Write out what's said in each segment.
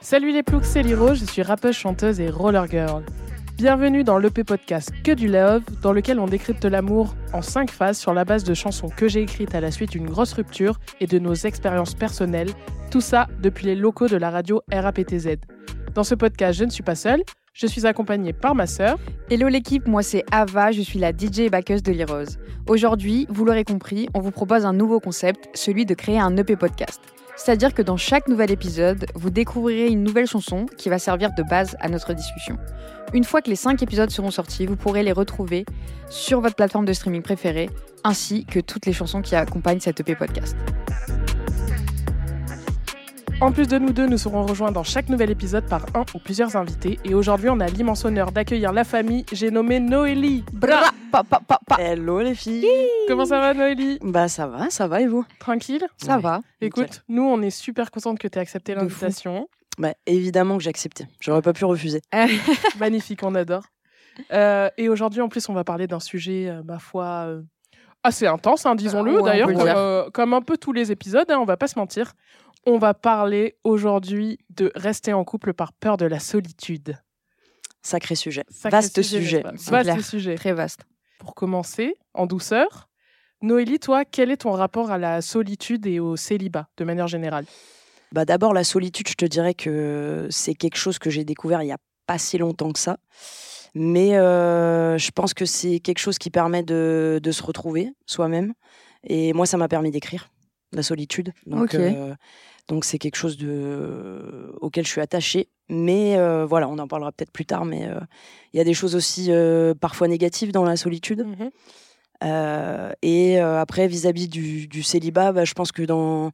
Salut les ploucs, c'est Liro, je suis rappeuse, chanteuse et roller girl. Bienvenue dans l'EP podcast Que du Love, dans lequel on décrypte l'amour en cinq phases sur la base de chansons que j'ai écrites à la suite d'une grosse rupture et de nos expériences personnelles, tout ça depuis les locaux de la radio RAPTZ. Dans ce podcast, je ne suis pas seule, je suis accompagnée par ma sœur. Hello l'équipe, moi c'est Ava, je suis la DJ et backeuse de Lirose. Aujourd'hui, vous l'aurez compris, on vous propose un nouveau concept, celui de créer un EP podcast. C'est-à-dire que dans chaque nouvel épisode, vous découvrirez une nouvelle chanson qui va servir de base à notre discussion. Une fois que les 5 épisodes seront sortis, vous pourrez les retrouver sur votre plateforme de streaming préférée, ainsi que toutes les chansons qui accompagnent cet EP podcast. En plus de nous deux, nous serons rejoints dans chaque nouvel épisode par un ou plusieurs invités. Et aujourd'hui, on a l'immense honneur d'accueillir la famille. J'ai nommé Noélie. Bra pa, pa, pa, pa. Hello les filles Comment ça va, Noélie? Bah ça va, ça va et vous? Tranquille? Ça Ouais. va. Écoute, nous, on est super contente que tu aies accepté l'invitation. Bah évidemment que j'ai accepté, j'aurais pas pu refuser. Magnifique, on adore. Euh, et aujourd'hui, en plus, on va parler d'un sujet, euh, ma foi, euh, assez intense, hein, disons-le. Ouais, on D'ailleurs, euh, comme un peu tous les épisodes, hein, on va pas se mentir. On va parler aujourd'hui de rester en couple par peur de la solitude. Sacré sujet. Sacré Vaste sujet. Vaste sujet. Très vaste. Pour commencer, en douceur, Noélie, toi, quel est ton rapport à la solitude et au célibat, de manière générale? Bah d'abord la solitude, je te dirais que c'est quelque chose que j'ai découvert il y a pas si longtemps que ça. Mais euh, je pense que c'est quelque chose qui permet de, de se retrouver soi-même. Et moi, ça m'a permis d'écrire la solitude. Donc, Ok. euh, donc c'est quelque chose de, auquel je suis attachée. Mais euh, voilà, on en parlera peut-être plus tard. Mais euh, il y a des choses aussi euh, parfois négatives dans la solitude. Euh, et après, vis-à-vis du, du célibat, bah, je pense que dans,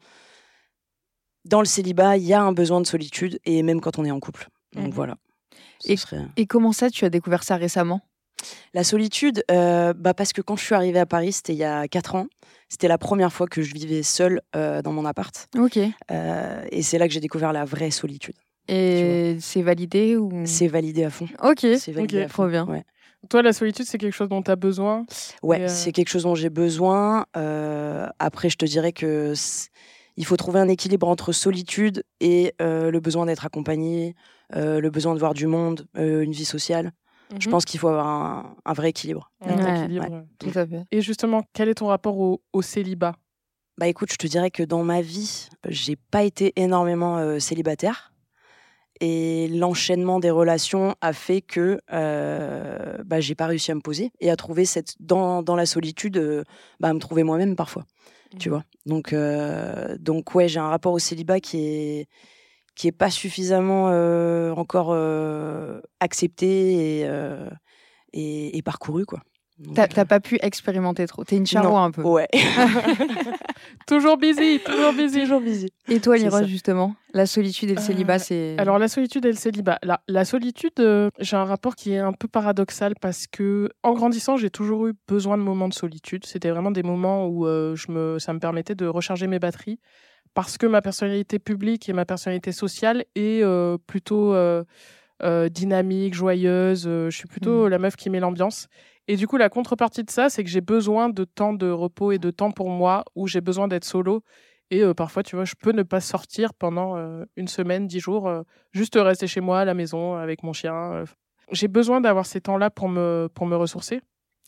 dans le célibat, il y a un besoin de solitude, et même quand on est en couple. Donc Mhm. voilà. Ce Et- serait- Et comment ça, tu as découvert ça récemment? La solitude, euh, bah, parce que quand je suis arrivée à Paris, c'était il y a 4 ans. C'était la première fois que je vivais seule euh, dans mon appart. Ok. Euh, et c'est là que j'ai découvert la vraie solitude. Et c'est validé ou? C'est validé à fond. Ok. C'est validé à fond. trop bien. Ouais. Toi, la solitude, c'est quelque chose dont tu as besoin? Ouais, euh, c'est quelque chose dont j'ai besoin. Euh, après, je te dirais que il faut trouver un équilibre entre solitude et euh, le besoin d'être accompagné, euh, le besoin de voir du monde, euh, une vie sociale. Je Mhm. pense qu'il faut avoir un, un vrai équilibre. Un Ouais, équilibre. Tout à fait. Et justement, quel est ton rapport au, au célibat? Bah écoute, je te dirais que dans ma vie, j'ai pas été énormément euh, célibataire. Et l'enchaînement des relations a fait que euh, bah, j'ai pas réussi à me poser et à trouver cette dans, dans la solitude, euh, bah, à me trouver moi-même parfois. tu Mhm. vois? Donc, euh, donc ouais, j'ai un rapport au célibat qui est qui est pas suffisamment euh, encore euh, accepté et, euh, et, et parcouru quoi. T'as euh, pas pu expérimenter trop. T'es une charroi un peu. Ouais. Toujours busy, toujours busy. Toujours busy. Et toi, ça. justement La solitude et le Euh, célibat, c'est. Alors la solitude et le célibat. La, la solitude, euh, j'ai un rapport qui est un peu paradoxal parce que en grandissant, j'ai toujours eu besoin de moments de solitude. C'était vraiment des moments où euh, je me, ça me permettait de recharger mes batteries parce que ma personnalité publique et ma personnalité sociale est euh, plutôt euh, euh, dynamique, joyeuse. je suis plutôt la meuf qui met l'ambiance. Et du coup, la contrepartie de ça, c'est que j'ai besoin de temps de repos et de temps pour moi où j'ai besoin d'être solo. Et euh, parfois, tu vois, je peux ne pas sortir pendant euh, une semaine, dix jours, euh, juste rester chez moi à la maison avec mon chien. J'ai besoin d'avoir ces temps-là pour me, pour me ressourcer.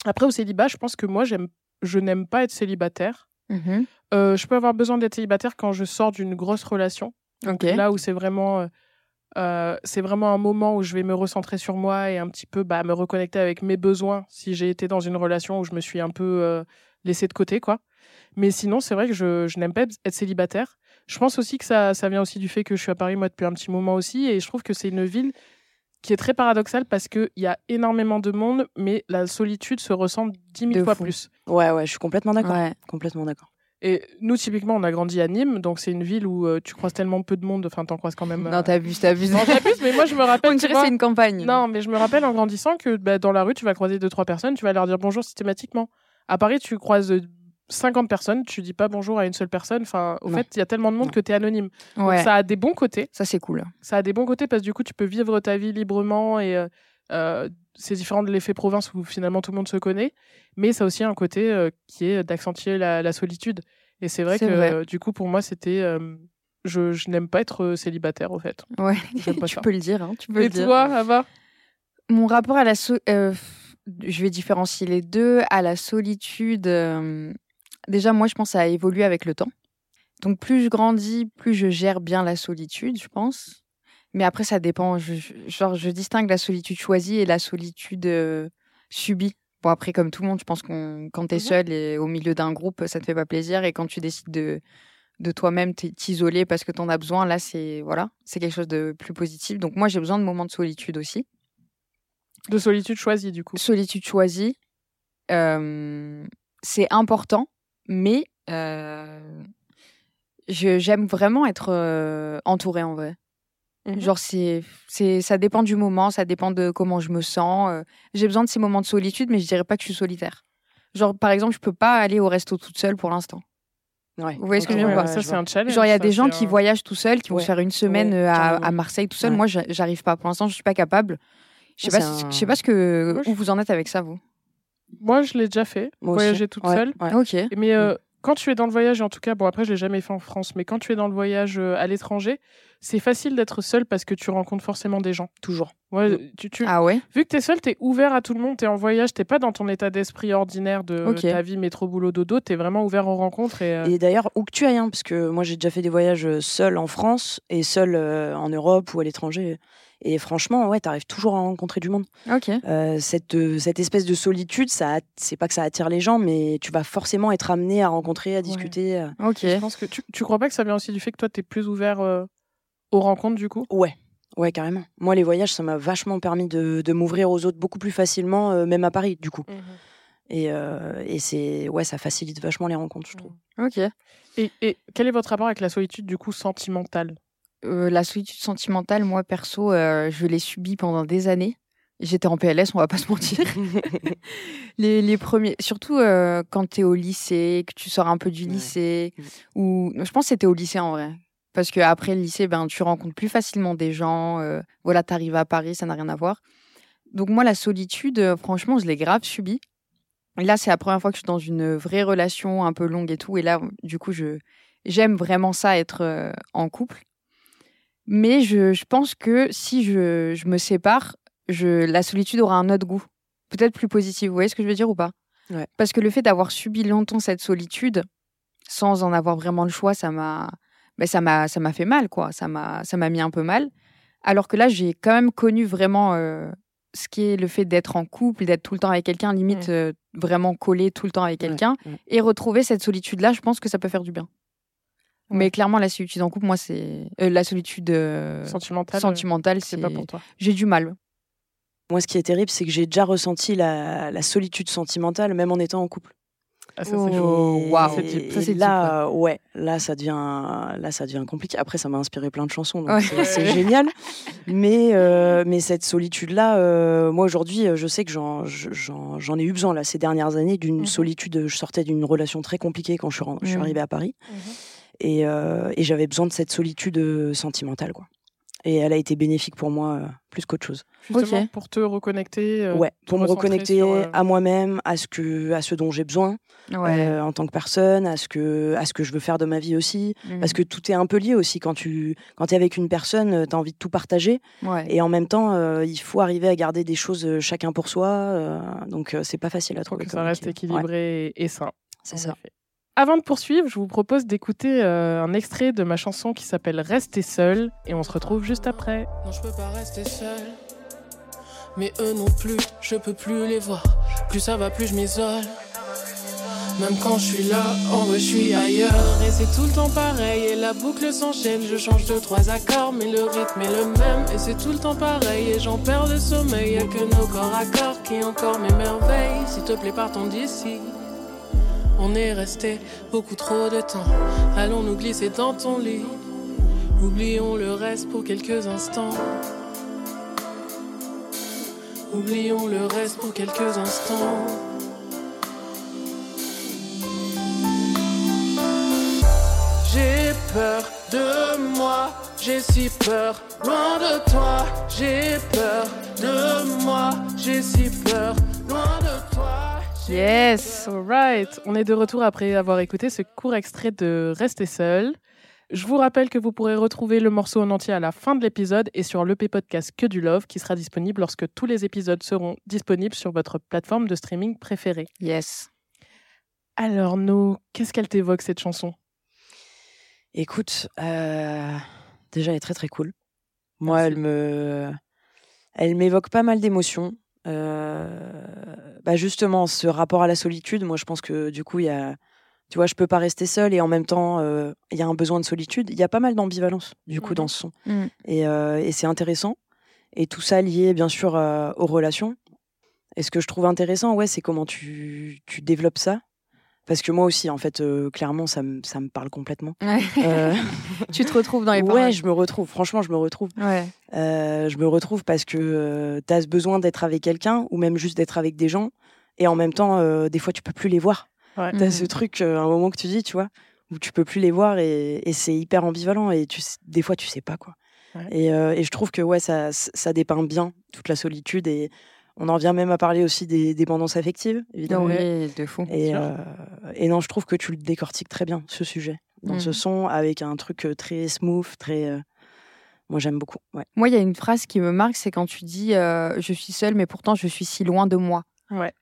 Après, au célibat, je pense que moi, j'aime, je n'aime pas être célibataire. Mhm. Euh, je peux avoir besoin d'être célibataire quand je sors d'une grosse relation. Là où c'est vraiment, euh, euh, c'est vraiment un moment où je vais me recentrer sur moi et un petit peu bah, me reconnecter avec mes besoins si j'ai été dans une relation où je me suis un peu euh, laissée de côté. quoi. Mais sinon, c'est vrai que je, je n'aime pas être célibataire. Je pense aussi que ça, ça vient aussi du fait que je suis à Paris, moi, depuis un petit moment aussi. Et je trouve que c'est une ville qui est très paradoxale parce qu'il y a énormément de monde, mais la solitude se ressent dix mille De fois fou. plus. Ouais, ouais, je suis complètement d'accord. Ouais. Complètement d'accord. Et nous, typiquement, on a grandi à Nîmes, donc c'est une ville où euh, tu croises tellement peu de monde, enfin, t'en croises quand même. euh, Non, t'abuses, t'abuses. non, j'abuse, mais moi, je me rappelle. On dirait vois, c'est une campagne. Non, mais je me rappelle en grandissant que bah, dans la rue, tu vas croiser deux, trois personnes, tu vas leur dire bonjour systématiquement. À Paris, tu croises 50 personnes, tu dis pas bonjour à une seule personne. Enfin, au Non. fait, il y a tellement de monde Non. que tu es anonyme. Donc, ça a des bons côtés. Ça, c'est cool. Ça a des bons côtés parce que du coup, tu peux vivre ta vie librement et euh, euh, c'est différent de l'effet province où finalement tout le monde se connaît, mais ça a aussi un côté euh, qui est d'accentuer la, la solitude. Et c'est vrai que vrai. euh, du coup, pour moi, c'était. je je n'aime pas être célibataire, au fait. Ouais, pas tu ça. peux le dire. hein, tu peux Et le dire. toi, Ava? Mon rapport à la so- je vais différencier les deux. À la solitude, déjà moi je pense que ça a évolué avec le temps. Donc plus je grandis, plus je gère bien la solitude, je pense. Mais après ça dépend. Je, genre je distingue la solitude choisie et la solitude euh, subie. Bon après comme tout le monde, je pense qu'on quand t'es Mhm. seul et au milieu d'un groupe, ça te fait pas plaisir. Et quand tu décides de de toi-même t'isoler parce que t'en as besoin, là c'est voilà, c'est quelque chose de plus positif. Donc moi j'ai besoin de moments de solitude aussi De solitude choisie, du coup. solitude choisie, euh, c'est important, mais euh, je- j'aime vraiment être euh, entourée en vrai. Mhm. Genre, c'est, c'est, ça dépend du moment, ça dépend de comment je me sens. euh, j'ai besoin de ces moments de solitude, mais je dirais pas que je suis solitaire. Genre, par exemple, je peux pas aller au resto toute seule pour l'instant. Ouais. Vous voyez ce que je veux dire? Ça, c'est un challenge. Genre, il y a des gens qui voyagent tout seuls, qui vont Ouais. faire une semaine Ouais, à, à Marseille tout seul. Ouais. Moi, j'a- j'arrive pas. Pour l'instant, je suis pas capable. Je sais pas, un- je sais pas ce que, où vous en êtes avec ça, vous? Moi, je l'ai déjà fait, Moi aussi. voyager toute Ouais, seule. ouais. Ok. Mais euh, quand tu es dans le voyage, en tout cas, bon, après, je l'ai jamais fait en France, mais quand tu es dans le voyage euh, à l'étranger, c'est facile d'être seul parce que tu rencontres forcément des gens. Toujours. Ouais, Mm. tu, tu- Ah ouais? Vu que tu es seul, tu es ouvert à tout le monde, tu es en voyage, tu pas dans ton état d'esprit ordinaire de ta vie métro, boulot, dodo, tu es vraiment ouvert aux rencontres. Et, euh, Et d'ailleurs, où que tu ailles, hein, parce que moi j'ai déjà fait des voyages seul en France et seul euh, en Europe ou à l'étranger. Et franchement, ouais, t'arrives toujours à rencontrer du monde. Ok. Euh, cette, euh, cette espèce de solitude, ça, c'est pas que ça attire les gens, mais tu vas forcément être amené à rencontrer, à discuter. euh. Ok. je pense que tu, tu crois pas que ça vient aussi du fait que toi, tu es plus ouvert euh, aux rencontres, du coup? Ouais, ouais, carrément. Moi, les voyages, ça m'a vachement permis de, de m'ouvrir aux autres beaucoup plus facilement, euh, même à Paris, du coup. Et, euh, et c'est, ouais, ça facilite vachement les rencontres, je trouve. Ok. Et, et quel est votre rapport avec la solitude, du coup, sentimentale? Euh, la solitude sentimentale, moi perso, euh, je l'ai subie pendant des années. J'étais en PLS, on va pas se mentir. les, les premiers, surtout euh, quand tu es au lycée, que tu sors un peu du lycée, Mm. ou je pense que c'était au lycée en vrai. Parce qu'après le lycée, ben, tu rencontres plus facilement des gens. voilà, tu arrives à Paris, ça n'a rien à voir. Donc moi, la solitude, franchement, je l'ai grave subie. Et là, c'est la première fois que je suis dans une vraie relation un peu longue et tout. Et là, du coup, je j'aime vraiment ça, être en couple. Mais je, je pense que si je, je me sépare, je, la solitude aura un autre goût. Peut-être plus positif. Vous voyez ce que je veux dire ou pas? Ouais. Parce que le fait d'avoir subi longtemps cette solitude, sans en avoir vraiment le choix, ça m'a ben, ça m'a ça m'a fait mal, quoi. Ça m'a ça m'a mis un peu mal. Alors que là, j'ai quand même connu vraiment euh, ce qui est le fait d'être en couple, d'être tout le temps avec quelqu'un, limite Mm. euh, vraiment collé tout le temps avec Ouais, quelqu'un, ouais. et retrouver cette solitude-là, je pense que ça peut faire du bien. Mais clairement, la solitude en couple, moi, c'est euh, la solitude euh, Sentimentale, euh, sentimentale, c'est c'est pas pour toi. j'ai du mal. Moi, ce qui est terrible, c'est que j'ai déjà ressenti la, la solitude sentimentale, même en étant en couple. Ah, ça, c'est Oh, deep, là, euh, ouais, là, ça devient, là, ça devient compliqué. Après, ça m'a inspiré plein de chansons, donc Ouais. c'est- génial. Mais, euh, mais cette solitude-là, euh, moi aujourd'hui, euh, je sais que j'en, je- j'en, j'en ai eu besoin là ces dernières années d'une Mhm. solitude. Je sortais d'une relation très compliquée quand je suis, ren- je suis Mhm. arrivée à Paris, Mhm. Et, euh, et j'avais besoin de cette solitude euh, sentimentale, quoi. Et elle a été bénéfique pour moi euh, plus qu'autre chose. Justement, pour te reconnecter. euh, ouais, pour me reconnecter sur, euh, à moi-même, à ce que, à ce dont j'ai besoin Ouais. euh, en tant que personne, à ce que, à ce que je veux faire de ma vie aussi. Mhm. Parce que tout est un peu lié aussi. Quand tu quand es avec une personne, tu as envie de tout partager. ouais. Et en même temps, euh, il faut arriver à garder des choses chacun pour soi. euh, donc, euh, c'est pas facile à trouver. que ça reste. Ouais, équilibré et, sain. c'est ça. effet. Avant de poursuivre, je vous propose d'écouter euh, un extrait de ma chanson qui s'appelle Rester seul et on se retrouve juste après. Non, je peux pas rester seul. Mais eux non plus, je peux plus les voir. Plus ça va, plus je m'isole. Même quand je suis là, en vrai, je suis ailleurs. Et c'est tout le temps pareil, et la boucle s'enchaîne. Je change de trois accords, mais le rythme est le même. Et c'est tout le temps pareil, et j'en perds le sommeil. Y'a que nos corps à corps qui encore m'émerveillent. S'il te plaît, partons d'ici. On est resté beaucoup trop de temps. Allons nous glisser dans ton lit? Oublions le reste pour quelques instants. Oublions le reste pour quelques instants. J'ai peur de moi, j'ai si peur. Loin de toi, j'ai peur de moi. J'ai si peur, loin de toi. Yes. Alright, on est de retour après avoir écouté ce court extrait de Rester seul. Je vous rappelle que vous pourrez retrouver le morceau en entier à la fin de l'épisode et sur l'EP podcast Que du Love qui sera disponible lorsque tous les épisodes seront disponibles sur votre plateforme de streaming préférée. Yes. Alors, No, qu'est-ce qu'elle t'évoque cette chanson? Écoute, euh, déjà, elle est très très cool. Moi, Merci. elle me, elle m'évoque pas mal d'émotions. Euh, bah justement, ce rapport à la solitude, moi, je pense que du coup, il y a, tu vois, je peux pas rester seule et en même temps, euh, il y a un besoin de solitude. Il y a pas mal d'ambivalence du coup Mhm. dans ce son Mm. et, euh, et c'est intéressant. Et tout ça lié, bien sûr, euh, aux relations. Et ce que je trouve intéressant, ouais, c'est comment tu, tu développes ça. Parce que moi aussi, en fait, euh, clairement, ça me, ça me parle complètement. Ouais. Euh, tu te retrouves dans les ouais, paroles. je me retrouve. Franchement, je me retrouve. Ouais. Euh, je me retrouve parce que tu as ce besoin d'être avec quelqu'un ou même juste d'être avec des gens. Et en même temps, euh, des fois, tu peux plus les voir. Ouais. Tu as Mhm. ce truc, euh, un moment que tu dis, tu vois, où tu peux plus les voir et, et c'est hyper ambivalent. Et tu, sais- des fois, tu sais pas quoi. Ouais. Et, euh, et je trouve que ouais, ça, ça dépeint bien toute la solitude. Et on en vient même à parler aussi des dépendances affectives, évidemment. Oui, de fou. Et, euh, et non, je trouve que tu le décortiques très bien, ce sujet, dans ce Mhm. son, avec un truc euh, très smooth, très. euh, Moi, j'aime beaucoup. Ouais. Moi, il y a une phrase qui me marque, c'est quand tu dis euh, Je suis seule, mais pourtant je suis si loin de moi. Ouais.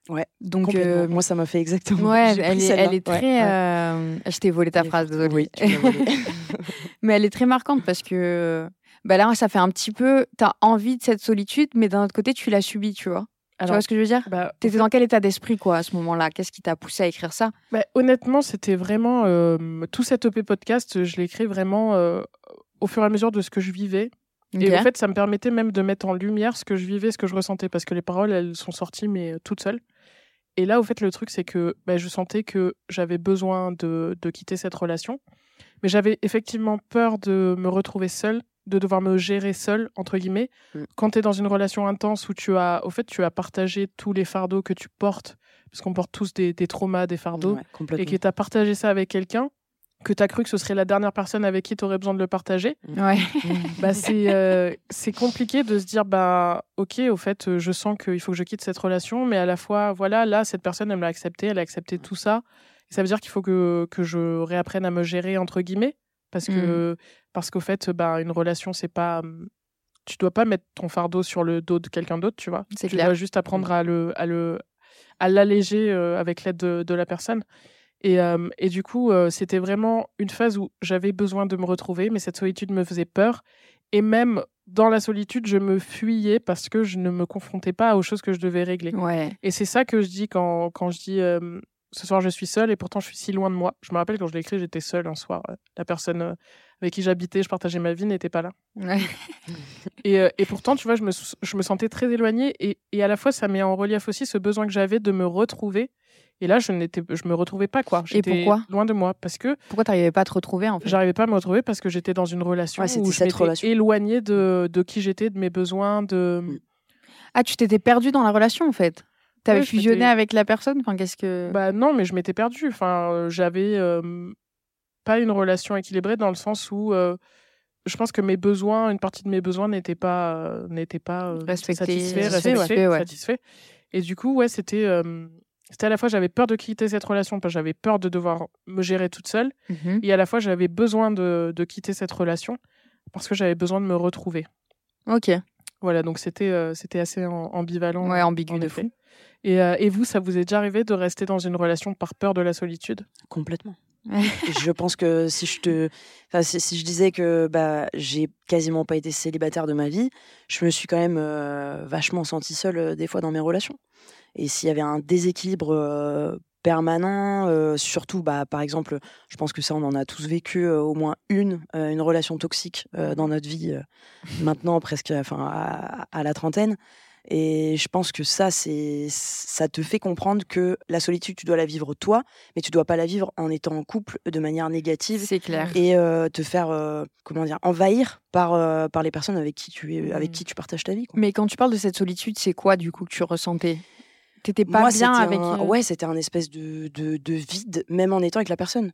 Donc, Complètement. euh, Moi, ça m'a fait exactement. ouais, elle est, celle-là. elle est Ouais, très. ouais. euh, Je t'ai volé ta Elle phrase, désolée. Oui, tu volée. mais elle est très marquante parce que bah là, ça fait un petit peu. Tu as envie de cette solitude, mais d'un autre côté, tu l'as subie, tu vois. tu vois ce que je veux dire? bah, T'étais dans quel état d'esprit, quoi, à ce moment-là? Qu'est-ce qui t'a poussé à écrire ça? Bah, honnêtement, c'était vraiment. euh, tout cet EP podcast, je l'ai écrit vraiment euh, au fur et à mesure de ce que je vivais. Et en fait, ça me permettait même de mettre en lumière ce que je vivais, ce que je ressentais, parce que les paroles, elles sont sorties, mais euh, toutes seules. Et là, au fait, le truc, c'est que bah, je sentais que j'avais besoin de, de quitter cette relation. Mais j'avais effectivement peur de me retrouver seule, de devoir me gérer seule, entre guillemets. Mm. Quand tu es dans une relation intense où tu as, au fait, tu as partagé tous les fardeaux que tu portes, parce qu'on porte tous des, des traumas, des fardeaux, Ouais, et que tu as partagé ça avec quelqu'un, que tu as cru que ce serait la dernière personne avec qui tu aurais besoin de le partager Ouais. bah, c'est euh, c'est compliqué de se dire bah ok au fait euh, je sens qu'il faut que je quitte cette relation mais à la fois voilà là cette personne elle me l'a accepté elle a accepté tout ça et ça veut dire qu'il faut que, que je réapprenne à me gérer entre guillemets parce que parce qu'au fait bah une relation c'est pas hum, tu dois pas mettre ton fardeau sur le dos de quelqu'un d'autre tu vois tu clair. dois juste apprendre à le à le à l'alléger avec l'aide de, de la personne et, euh, et du coup, c'était vraiment une phase où j'avais besoin de me retrouver, mais cette solitude me faisait peur. Et même dans la solitude, je me fuyais parce que je ne me confrontais pas aux choses que je devais régler. Ouais. Et c'est ça que je dis quand, quand je dis euh, ce soir je suis seule et pourtant je suis si loin de moi. Je me rappelle quand je l'ai écrit, j'étais seule un soir. Euh, La personne euh, avec qui j'habitais, je partageais ma vie, n'était pas là. Ouais. Et, euh, et pourtant, tu vois, je me, je me sentais très éloignée. Et, et à la fois, ça met en relief aussi ce besoin que j'avais de me retrouver. Et là, je n'étais, je me retrouvais pas, quoi. J'étais pourquoi? Loin de moi. Parce que Pourquoi t'arrivais pas à te retrouver, en fait? j'arrivais pas à me retrouver parce que j'étais dans une relation Ouais, où je m'étais éloignée de, de qui j'étais, de mes besoins, de... Ah, tu t'étais perdu dans la relation, en fait? T'avais Ouais, fusionné avec la personne Enfin, qu'est-ce que... Bah non, mais je m'étais perdue. Enfin, euh, j'avais euh, pas une relation équilibrée dans le sens où euh, je pense que mes besoins, une partie de mes besoins n'étaient pas, euh, n'étaient pas euh, Respectés, satisfaits, satisfaits, respectés, ouais. satisfaits. Et du coup, ouais, c'était, c'était à la fois j'avais peur de quitter cette relation parce que j'avais peur de devoir me gérer toute seule, Mhm. et à la fois j'avais besoin de, de quitter cette relation parce que j'avais besoin de me retrouver. Ok. Voilà, donc c'était, c'était assez am- ambivalent. Ouais, ambigu de fou. Et, euh, et vous, ça vous est déjà arrivé de rester dans une relation par peur de la solitude? Complètement. Je pense que si je te, enfin, si, si je disais que bah j'ai quasiment pas été célibataire de ma vie, je me suis quand même euh, vachement sentie seule euh, des fois dans mes relations. Et s'il y avait un déséquilibre euh, permanent, euh, surtout bah par exemple, je pense que ça on en a tous vécu euh, au moins une, euh, une relation toxique dans notre vie maintenant presque, enfin à, à la trentaine. Et je pense que ça, c'est, ça te fait comprendre que la solitude, tu dois la vivre toi, mais tu dois pas la vivre en étant en couple de manière négative C'est clair. et euh, te faire, euh, comment dire, envahir par, euh, par les personnes avec qui tu, es, avec Mm. qui tu partages ta vie. quoi. Mais quand tu parles de cette solitude, c'est quoi, du coup, que tu ressentais? T'étais pas Moi, bien avec... un- Ouais, c'était un espèce de, de, de vide, même en étant avec la personne.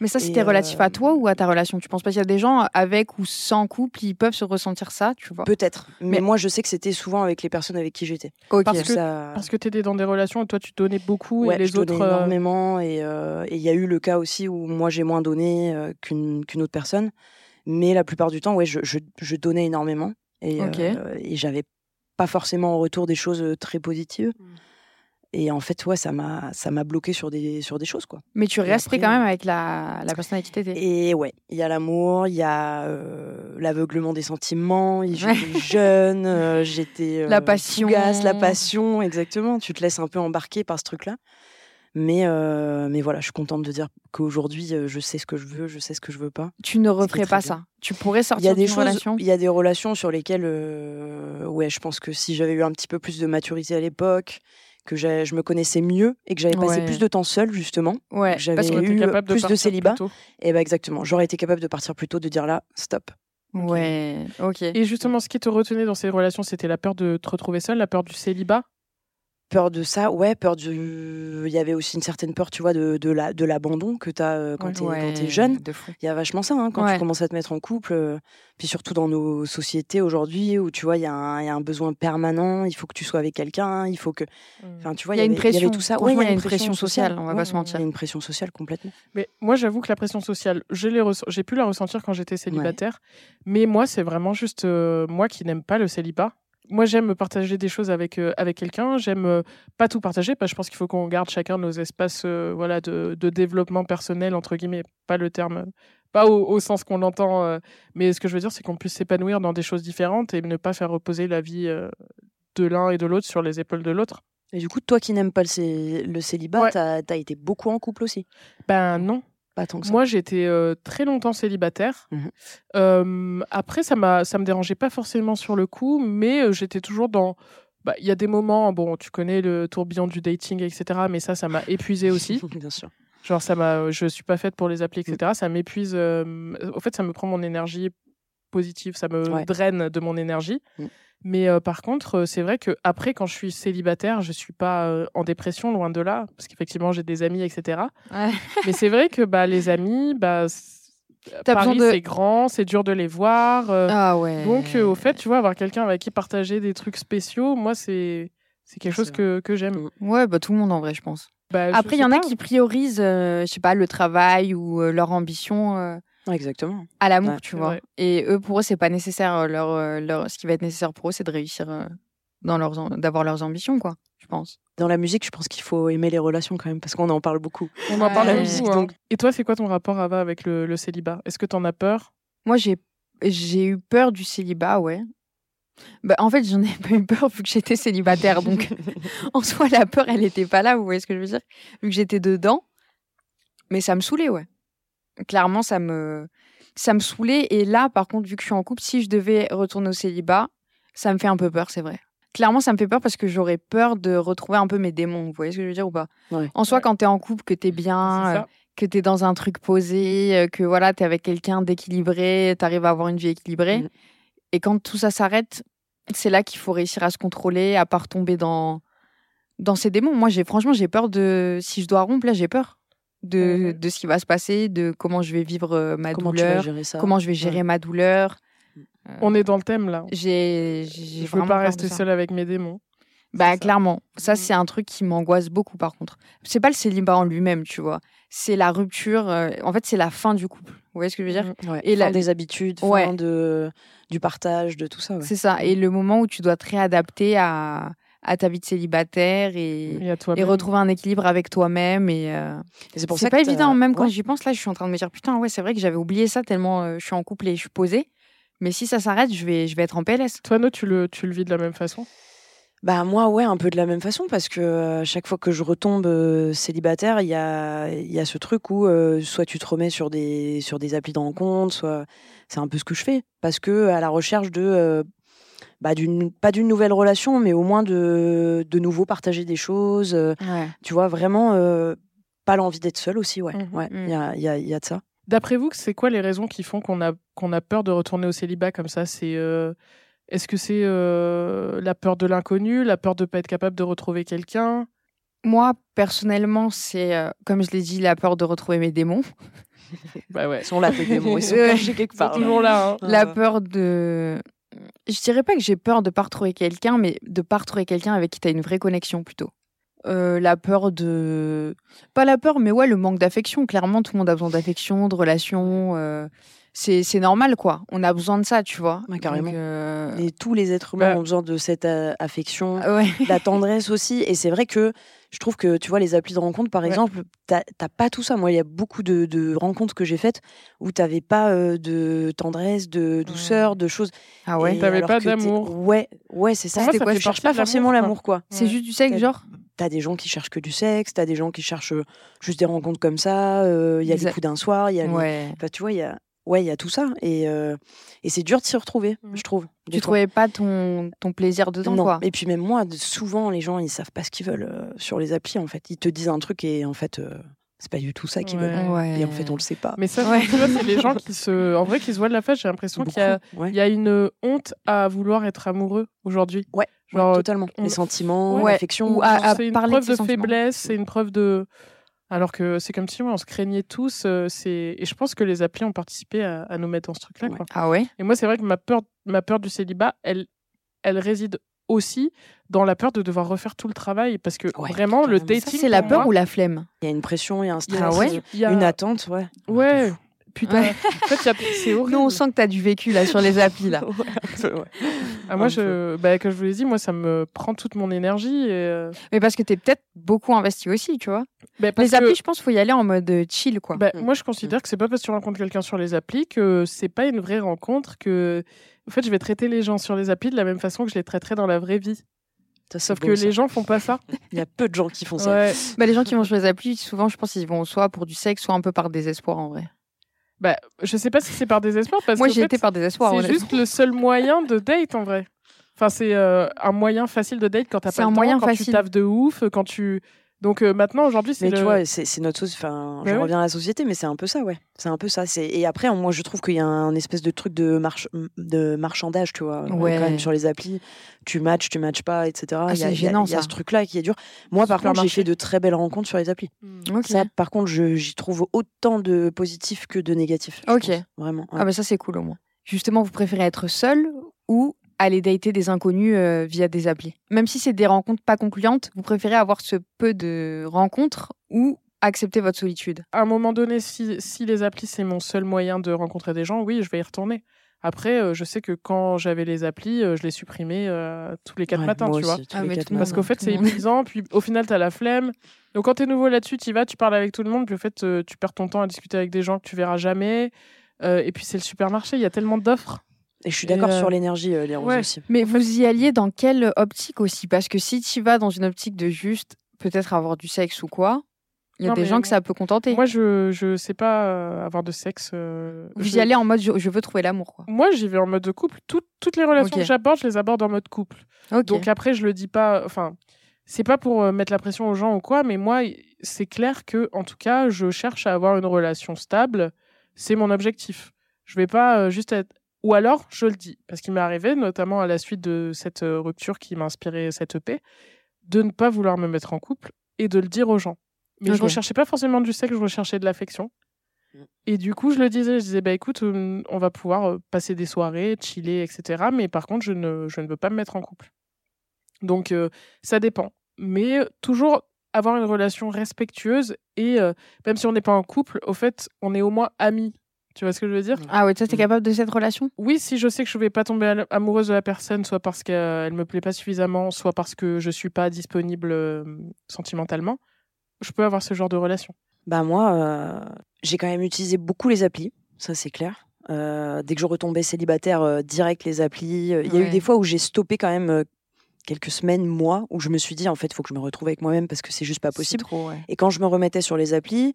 Mais ça, c'était relatif euh, à toi ou à ta relation? Tu penses pas qu'il y a des gens avec ou sans couple, ils peuvent se ressentir ça, tu vois? Peut-être. Mais, Mais- moi, je sais que c'était souvent avec les personnes avec qui j'étais. Ok. Parce que- Ça- Parce que tu étais dans des relations et toi, tu donnais beaucoup Ouais, et les je donnais autres. euh, énormément et euh, et il y a eu le cas aussi où moi j'ai moins donné euh, qu'une qu'une autre personne mais la plupart du temps ouais je, je, je donnais énormément et Ok. euh, et j'avais pas forcément en retour des choses euh, très positives Mm. Et en fait ouais ça m'a ça m'a bloqué sur des sur des choses quoi Mais tu restais après, quand même avec la, la personne avec qui t'étais. et ouais il y a l'amour il y a euh, l'aveuglement des sentiments j'étais jeune euh, j'étais La euh, passion. fougasse, la passion exactement tu te laisses un peu embarquer par ce truc là mais mais voilà je suis contente de dire qu'aujourd'hui je sais ce que je veux je sais ce que je veux pas Tu ne referais pas bien. ça. Tu pourrais il y sortir a des choses relation. il y a des relations sur lesquelles ouais je pense que si j'avais eu un petit peu plus de maturité à l'époque que je me connaissais mieux et que j'avais passé Ouais. plus de temps seule justement Ouais, j'avais parce que eu capable plus de célibat. plus et ben exactement j'aurais été capable de partir plus tôt de dire là stop ouais, ok. Et justement, ce qui te retenait dans ces relations, c'était la peur de te retrouver seule, la peur du célibat? Peur de ça ouais peur du il y avait aussi une certaine peur tu vois de, de la de l'abandon que tu as quand Ouais. tu es, Ouais, jeune de fou. il y a vachement ça hein, quand Ouais. tu commences à te mettre en couple euh, puis surtout dans nos sociétés aujourd'hui où tu vois il y, a un- il y a un besoin permanent il faut que tu sois avec quelqu'un il faut que enfin tu vois Il y a une pression. tout ça Ouais, y a une pression sociale, on va pas se il y mentir. a une pression sociale complètement Mais moi, j'avoue que la pression sociale, je l'ai ress- j'ai pu la ressentir quand j'étais célibataire. Mais moi, c'est vraiment juste euh, moi qui n'aime pas le célibat. Moi, j'aime partager des choses avec, euh, avec quelqu'un. J'aime euh, pas tout partager, parce que je pense qu'il faut qu'on garde chacun nos espaces euh, voilà, de, de développement personnel, entre guillemets. Pas le terme, pas au, au sens qu'on l'entend. mais ce que je veux dire, c'est qu'on puisse s'épanouir dans des choses différentes et ne pas faire reposer la vie de l'un et de l'autre sur les épaules de l'autre. et du coup toi qui n'aimes pas le, cé- le célibat Ouais. t'as as été beaucoup en couple aussi? Ben non. Pas tant que ça Moi, j'étais euh, très longtemps célibataire. Euh, après, ça m'a, ça me dérangeait pas forcément sur le coup, mais euh, j'étais toujours dans. bah, Il y a des moments, bon, tu connais le tourbillon du dating, etc. Mais ça, ça m'a épuisé aussi. bien sûr Genre, ça m'a, je suis pas faite pour les applis, etc. Ça m'épuise. euh, au fait, ça me prend mon énergie positive, ça me Ouais. draine de mon énergie. Mm. Mais euh, par contre, euh, c'est vrai que après, quand je suis célibataire, je suis pas euh, en dépression, loin de là, parce qu'effectivement, j'ai des amis, etc. Ouais. Mais c'est vrai que bah, les amis, bah, T'as Paris, de- c'est grand, c'est dur de les voir. euh, Ah ouais. donc, euh, au fait, tu vois, avoir quelqu'un avec qui partager des trucs spéciaux, moi, c'est c'est quelque chose que, que j'aime. Ouais, bah tout le monde en vrai, je pense. Bah, je Après, il y en a qui priorisent, euh, je sais pas, le travail ou euh, leur ambition euh, exactement à l'amour, Ouais, tu vois. vrai. Et eux, pour eux, c'est pas nécessaire. euh, Leur, euh, leur, ce qui va être nécessaire pour eux, c'est de réussir euh, dans leurs, d'avoir leurs ambitions, quoi. Je pense. dans la musique je pense qu'il faut aimer les relations quand même parce qu'on en parle beaucoup On en parle Ouais. beaucoup. hein. Et toi, c'est quoi ton rapport, Ava, avec le, le célibat? Est-ce que tu en as peur? Moi, j'ai, j'ai eu peur du célibat, ouais. Bah, en fait, j'en ai pas eu peur vu que j'étais célibataire. Donc, en soi, la peur, elle était pas là, vous voyez ce que je veux dire? Vu que j'étais dedans. Mais ça me saoulait, ouais. Clairement, ça me, ça me saoulait. Et là, par contre, vu que je suis en couple, si je devais retourner au célibat, ça me fait un peu peur, c'est vrai. Clairement, ça me fait peur parce que j'aurais peur de retrouver un peu mes démons. Vous voyez ce que je veux dire ou pas? Ouais. En soi, Ouais. quand t'es en couple, que t'es bien, euh, que t'es dans un truc posé, euh, que voilà, t'es avec quelqu'un d'équilibré, t'arrives à avoir une vie équilibrée. Mhm. Et quand tout ça s'arrête, c'est là qu'il faut réussir à se contrôler, à pas retomber dans dans ces démons. Moi, j'ai franchement, j'ai peur de si je dois rompre là, j'ai peur de, de ce qui va se passer, de comment je vais vivre euh, ma comment tu vas douleur, gérer ça comment je vais gérer ma douleur. Euh, On est dans le thème, là. J'ai j'ai Je vraiment veux pas rester seule avec mes démons. Bah ça. clairement, ça Mhm. c'est un truc qui m'angoisse beaucoup par contre. C'est pas le célibat en lui-même, tu vois. C'est la rupture. euh, en fait, c'est la fin du couple. Vous voyez ce que je veux dire? Mhm. Ouais, Et fin la- des habitudes, fin Ouais. de, du partage, de tout ça. ouais. C'est ça. Et le moment où tu dois te réadapter à, à ta vie de célibataire et, retrouver un équilibre avec toi-même. Et euh, Et c'est pour ça pas que évident. Même quand ouais. j'y pense, là, je suis en train de me dire putain, ouais, c'est vrai que j'avais oublié ça tellement euh, je suis en couple et je suis posée. Mais si ça s'arrête, je vais, je vais être en PLS. Toi, No, tu le, tu le vis de la même façon? Bah moi ouais un peu de la même façon parce que euh, chaque fois que je retombe euh, célibataire il y a il y a ce truc où euh, soit tu te remets sur des sur des applis de rencontre soit c'est un peu ce que je fais parce que à la recherche de euh, bah d'une pas d'une nouvelle relation mais au moins de de nouveau partager des choses euh, Ouais. tu vois vraiment euh, pas l'envie d'être seule aussi ouais Mhm. ouais il y a il y a il y a de ça D'après vous, c'est quoi les raisons qui font qu'on a, qu'on a peur de retourner au célibat comme ça? C'est euh, Est-ce que c'est euh, la peur de l'inconnu, la peur de pas être capable de retrouver quelqu'un? Moi, personnellement, c'est, euh, comme je l'ai dit, la peur de retrouver mes démons. Bah ouais. Ils sont là, tes démons. Ils sont cachés quelque Ils sont part. toujours là. hein. La peur de. Je dirais pas que j'ai peur de pas retrouver quelqu'un, mais de pas retrouver quelqu'un avec qui tu as une vraie connexion plutôt. Euh, la peur de. Pas la peur, mais ouais, le manque d'affection. Clairement, tout le monde a besoin d'affection, de relations. euh, C'est c'est normal, quoi. On a besoin de ça, tu vois. Ouais, carrément. Donc, euh, Et tous les êtres humains Bah. ont besoin de cette euh, affection, Ouais. la tendresse aussi. Et c'est vrai que je trouve que, tu vois, les applis de rencontre, par Ouais. exemple, t'as t'as pas tout ça. Moi, il y a beaucoup de, de rencontres que j'ai faites où t'avais pas euh, de tendresse, de douceur, de choses. Ah ouais. Et T'avais pas d'amour. Ouais, ouais, c'est ça. C'était ça quoi Tu cherches pas forcément l'amour, quoi. C'est Ouais. juste du sexe, T'as- genre? T'as des gens qui cherchent que du sexe, t'as des gens qui cherchent juste des rencontres comme ça. euh, Il y a a- coups d'un soir, il y a les- Ouais. Enfin, tu vois, il y a, ouais, il y a tout ça. Et, euh, et c'est dur de s'y retrouver, Mm. je trouve. Tu fois. trouvais pas ton, ton plaisir dedans, non. quoi. Et puis même moi, souvent, les gens, ils savent pas ce qu'ils veulent euh, sur les applis, en fait. Ils te disent un truc et en fait, euh, c'est pas du tout ça qu'ils Ouais. veulent. Ouais. Et en fait, on le sait pas. Mais ça, Ouais. c'est les gens qui se. En vrai, qui se voient de la face. J'ai l'impression qu'il y a, Beaucoup, ouais. il y a une honte à vouloir être amoureux aujourd'hui. Ouais, Genre, totalement. on- Les sentiments, Ouais. l'affection. C'est une preuve de, sentiments. faiblesse, c'est une preuve de. Alors que c'est comme si ouais, on se craignait tous. euh, c'est et je pense que les applis ont participé à, à nous mettre dans ce truc-là. Ouais. quoi. Ah ouais? Et moi, c'est vrai que ma peur, ma peur du célibat, elle, elle réside aussi dans la peur de devoir refaire tout le travail parce que Ouais, vraiment le dating. Ça, c'est la peur moi, ou la flemme? Il y a une pression, il y a un il y stress, a- Ah ouais il y a- une attente, ouais. Ouais. Putain. Ouais. En fait, c'est horrible. Nous, on sent que tu as du vécu là sur les applis là. Ah, moi, je, bah, comme je vous l'ai dit, moi, ça me prend toute mon énergie. Et, euh, Mais parce que tu es peut-être beaucoup investi aussi, tu vois. bah, parce les applis, que- je pense, faut y aller en mode euh, chill, quoi. bah, Mm. moi, je considère que c'est pas parce que tu rencontres quelqu'un sur les applis que c'est pas une vraie rencontre. Que, en fait, je vais traiter les gens sur les applis de la même façon que je les traiterais dans la vraie vie. Ça, Sauf beau, que ça. les gens font pas ça. Il y a peu de gens qui font ça. Ouais. Bah, les gens qui vont sur les applis, souvent, je pense qu'ils vont soit pour du sexe, soit un peu par désespoir en vrai. Bah, je sais pas si c'est par désespoir parce Moi, que j'ai été par désespoir. c'est juste le seul moyen de date en vrai. Enfin, c'est euh, un moyen facile de date quand t'as pas un le temps, moyen quand tu taffes de ouf, quand tu. Donc euh, maintenant, aujourd'hui, c'est Mais le. tu vois, c'est notre société. Enfin, je ouais. reviens à la société, mais c'est un peu ça, ouais. C'est un peu ça. Et après, moi, je trouve qu'il y a un espèce de truc de marche, de marchandage, tu vois. Ouais. Quand même sur les applis, tu matches, tu matches pas, etc. Ah, c'est il y a- gênant, il y a ça. ce truc-là qui est dur. Moi, par contre, j'ai fait de très belles rencontres sur les applis. Mm. Ça, par contre, je- j'y trouve autant de positifs que de négatifs. Ok. pense. Vraiment. Ah, bah ça, c'est cool au moins. Justement, vous préférez être seul ou aller dater des inconnus euh, via des applis Même si c'est des rencontres pas concluantes, vous préférez avoir ce peu de rencontres ou accepter votre solitude À un moment donné, si, si les applis, c'est mon seul moyen de rencontrer des gens, oui, je vais y retourner. Après, euh, je sais que quand j'avais les applis, euh, je les supprimais euh, tous les quatre Ouais, matins, tu vois. aussi, Ah, quatre Parce qu'au fait, c'est épuisant, puis au final, tu as la flemme. Donc, quand tu es nouveau là-dessus, tu y vas, tu parles avec tout le monde, puis au fait, euh, tu perds ton temps à discuter avec des gens que tu verras jamais. Euh, et puis, c'est le supermarché, il y a tellement d'offres. Et je suis d'accord euh, sur l'énergie, euh, les roses ouais. aussi. Mais vous y alliez dans quelle optique aussi? Parce que si tu vas dans une optique de juste peut-être avoir du sexe ou quoi, il y a Non, des gens que ça peut contenter. Moi, je je sais pas euh, avoir de sexe. euh, vous je- y allez en mode je, je veux trouver l'amour, quoi. Moi, j'y vais en mode couple. Tout- toutes les relations que j'aborde, je les aborde en mode couple. Donc après, je le dis pas. Enfin, c'est pas pour euh, mettre la pression aux gens ou quoi, mais moi, c'est clair que, en tout cas, je cherche à avoir une relation stable. C'est mon objectif. Je vais pas juste être. Ou alors, je le dis, parce qu'il m'est arrivé, notamment à la suite de cette euh, rupture qui m'a inspiré cette EP, de ne pas vouloir me mettre en couple et de le dire aux gens. Mais je Ok. recherchais pas forcément du sexe, je recherchais de l'affection. Mm. Et du coup, je le disais, je disais, bah écoute, on va pouvoir passer des soirées, chiller, etc. Mais par contre, je ne, je ne veux pas me mettre en couple. Donc, euh, ça dépend. Mais toujours avoir une relation respectueuse et euh, même si on n'est pas en couple, au fait, on est au moins amis. Tu vois ce que je veux dire Ah ouais, toi, t'es Mm. capable de cette relation? Oui, si je sais que je vais pas tomber amoureuse de la personne, soit parce qu'elle me plaît pas suffisamment, soit parce que je suis pas disponible euh, sentimentalement, je peux avoir ce genre de relation. Bah moi, euh, j'ai quand même utilisé beaucoup les applis, ça c'est clair. Euh, dès que je retombais célibataire, euh, direct les applis. Euh, Il y a Ouais. eu des fois où j'ai stoppé quand même euh, quelques semaines, mois, où je me suis dit en fait, il faut que je me retrouve avec moi-même parce que c'est juste pas possible. C'est trop, ouais. Et quand je me remettais sur les applis,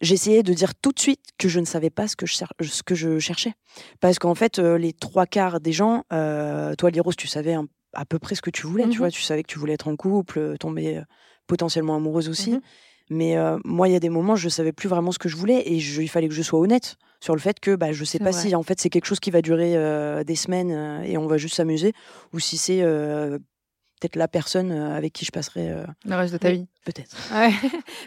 j'essayais de dire tout de suite que je ne savais pas ce que je, cher- ce que je cherchais. Parce qu'en fait, euh, les trois quarts des gens, euh, toi, Liros, tu savais un- à peu près ce que tu voulais, tu Mhm. vois, tu savais que tu voulais être en couple, euh, tomber euh, potentiellement amoureuse aussi. Mhm. Mais moi, il y a des moments, je savais plus vraiment ce que je voulais et je- il fallait que je sois honnête sur le fait que bah, je sais pas vrai. si en fait c'est quelque chose qui va durer des semaines et on va juste s'amuser ou si c'est peut-être la personne euh, avec qui je passerai euh, Le reste de ta vie. peut-être. Ouais.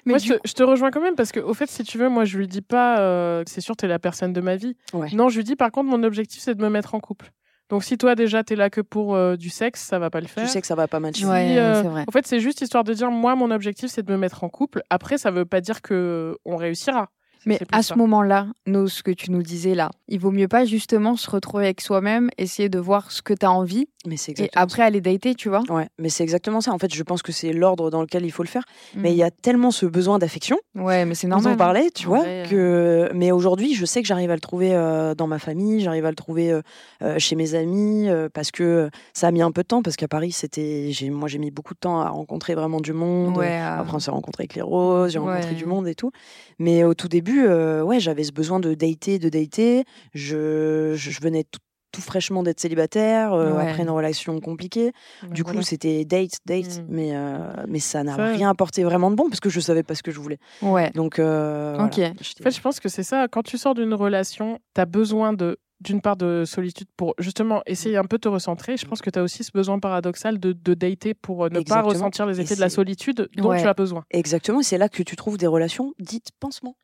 Mais moi, du je, te, je te rejoins quand même parce que, au fait, si tu veux, moi, je lui dis pas, euh, c'est sûr, t'es la personne de ma vie. Ouais. Non, je lui dis, par contre, mon objectif, c'est de me mettre en couple. Donc, si toi, déjà, t'es là que pour euh, du sexe, ça va pas le faire. Je sais que ça va pas matcher. Ouais, Si, euh, c'est vrai. En fait, c'est juste histoire de dire, moi, mon objectif, c'est de me mettre en couple. Après, ça veut pas dire que on réussira. Mais à ce moment-là, ce que tu nous disais là, il vaut mieux pas justement se retrouver avec soi-même, essayer de voir ce que tu as envie Mais c'est et après aller dater, tu vois. Ouais, mais c'est exactement ça. En fait, je pense que c'est l'ordre dans lequel il faut le faire. Mais il y a tellement ce besoin d'affection Ouais, mais c'est normal. on parlait, tu En vois, vrai, que. Mais aujourd'hui, je sais que j'arrive à le trouver euh, dans ma famille, j'arrive à le trouver euh, euh, chez mes amis, euh, parce que ça a mis un peu de temps, parce qu'à Paris, c'était, j'ai, moi, j'ai mis beaucoup de temps à rencontrer vraiment du monde. Ouais, euh, Après, on s'est rencontré avec les roses, j'ai rencontré du monde et tout. Mais au tout début, euh, ouais, j'avais ce besoin de dater, de dater. Je, je, je venais tout, tout fraîchement d'être célibataire, euh, Ouais. après une relation compliquée. Du coup, voilà. c'était date, date, Mm. mais, euh, mais ça n'a rien apporté vraiment de bon parce que je savais pas ce que je voulais. ouais. Donc, euh, voilà, En fait, je pense que c'est ça. Quand tu sors d'une relation, tu as besoin de d'une part de solitude pour justement essayer un peu de te recentrer. Je pense que tu as aussi ce besoin paradoxal de, de dater pour euh, ne Exactement. pas ressentir les Et effets de la solitude dont Ouais. tu as besoin. Exactement, et c'est là que tu trouves des relations dites pansement.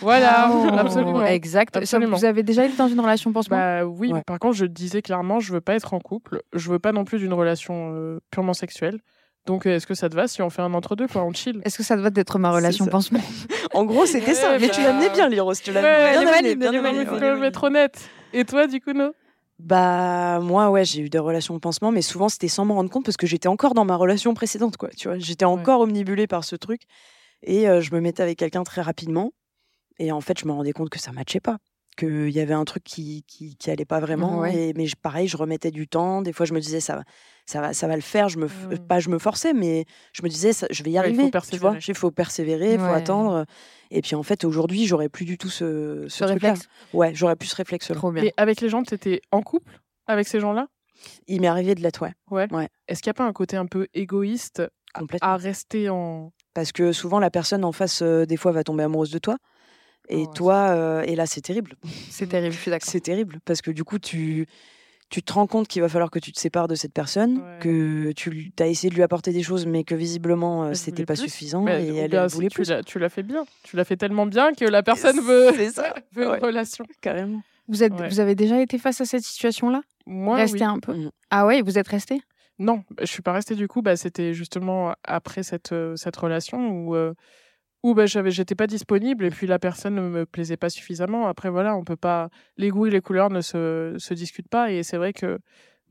Voilà, Oh, absolument. Exact. Absolument. vous avez déjà été dans une relation pansement? Bah oui, Ouais. par contre, je disais clairement, je veux pas être en couple, je veux pas non plus d'une relation euh, purement sexuelle. Donc, euh, est-ce que ça te va si on fait un entre-deux, quoi, on chill Est-ce que ça doit être ma C'est relation pansement? En gros, c'était ça. Mais tu bah- l'amenais bien, Liros. Tu l'amenais Ouais, bien bien ouais. quand même être honnête. Et toi, du coup, non Bah moi ouais j'ai eu des relations de pansement mais souvent c'était sans m'en rendre compte parce que j'étais encore dans ma relation précédente quoi tu vois. J'étais encore omnibulée par ce truc et euh, je me mettais avec quelqu'un très rapidement et en fait je me rendais compte que ça matchait pas qu'il y avait un truc qui, qui qui allait pas vraiment Ouais. et mais je- pareil je remettais du temps des fois je me disais ça va ça va ça va le faire je me f- Mm. pas je me forçais mais je me disais ça- je vais y Ouais, il faut arriver tu vois? persévérer. il faut persévérer il faut attendre et puis en fait aujourd'hui j'aurais plus du tout ce, ce réflexe ouais j'aurais plus ce réflexe là Trop bien. Et avec les gens, tu étais en couple avec ces gens-là? Il m'est arrivé de l'être ouais Ouais. Ouais. Est-ce qu'il n'y a pas un côté un peu égoïste à rester en. Parce que souvent, la personne en face, euh, des fois, va tomber amoureuse de toi. Et Ouais. toi, euh, et là, c'est terrible. C'est terrible, je suis d'accord. C'est terrible. Parce que du coup, tu, tu te rends compte qu'il va falloir que tu te sépares de cette personne, Ouais. que tu as essayé de lui apporter des choses, mais que visiblement, euh, c'était pas plus. suffisant. Mais, et ou elle, si voulait tu plus. l'as- Tu l'as fait bien. Tu l'as fait tellement bien que la personne veut, C'est ça. veut Ouais. une relation. Carrément. Vous, êtes, Ouais. vous avez déjà été face à cette situation-là? Moi, Rester oui. un peu? Mm. Ah ouais, vous êtes resté Non, je suis pas restée du coup. Bah, c'était justement après cette, euh, cette relation où, où bah, j'avais, j'étais pas disponible et puis la personne ne me plaisait pas suffisamment. Après, voilà, on peut pas. Les goûts et les couleurs ne se, se discutent pas. Et c'est vrai que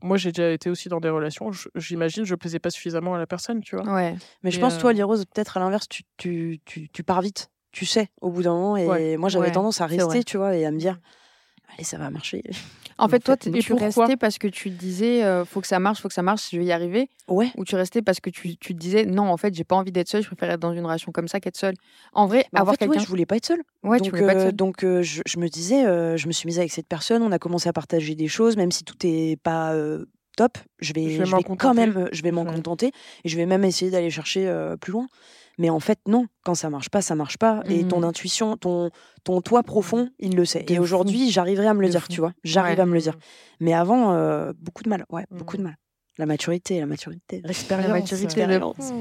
moi, j'ai déjà été aussi dans des relations. J'imagine, je plaisais pas suffisamment à la personne, tu vois. Ouais. Mais je pense, euh, toi, Lirose, peut-être à l'inverse, tu, tu, tu, tu pars vite. Tu sais, au bout d'un moment. Et Ouais. moi, j'avais Ouais, tendance à rester, tu vois, et à me dire, allez, ça va marcher. En fait, toi, tu pourquoi restais parce que tu disais, euh, faut que ça marche, faut que ça marche, je vais y arriver? Ouais. Ou tu restais parce que tu, tu te disais, non, en fait, j'ai pas envie d'être seule, je préfère être dans une relation comme ça qu'être seule. En vrai, Bah, en avoir fait, ouais, quelqu'un. je voulais pas être seule. Ouais, tu donc, voulais pas être euh, seule. donc euh, je, je me disais, euh, je me suis mise avec cette personne, on a commencé à partager des choses, même si tout est pas top, je vais, Je vais je m'en vais quand contenter. même, je vais m'en Ouais. contenter et je vais même essayer d'aller chercher plus loin. Mais en fait, non, quand ça marche pas, ça marche pas. Et ton Mhm. intuition, ton, ton toi profond, il le sait. De et aujourd'hui, j'arriverai à me le De dire, fou. tu vois. J'arrive Ouais. à me le dire. Mais avant, euh, beaucoup de mal. Ouais, beaucoup de mal. La maturité, la maturité. L'expérience. maturité, le- l'expérience.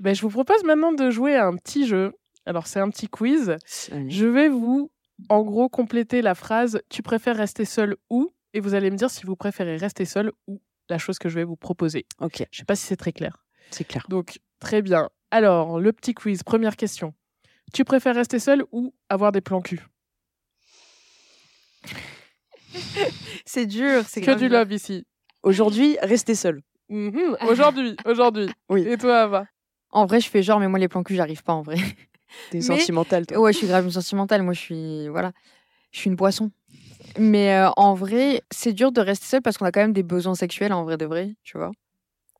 Ben, je vous propose maintenant de jouer à un petit jeu. Alors, c'est un petit quiz. Allez. Je vais vous, en gros, compléter la phrase Tu préfères rester seul ou? Et vous allez me dire si vous préférez rester seul ou la chose que je vais vous proposer. Ok, Je sais pas si c'est très clair. c'est clair. Donc, très bien. Alors, le petit quiz, première question. Tu préfères rester seul ou avoir des plans cul? C'est dur, c'est Que du dur. love ici. Aujourd'hui, rester seul. Mhm, Aujourd'hui, aujourd'hui. Oui. Et toi, Ava? En vrai, je fais genre, mais moi, les plans cul, j'arrive pas en vrai. T'es Mais- sentimental, toi. Ouais, je suis grave une sentimentale. Moi, je suis. Voilà. Je suis une poisson. Mais euh, en vrai, c'est dur de rester seule parce qu'on a quand même des besoins sexuels, en vrai de vrai, tu vois.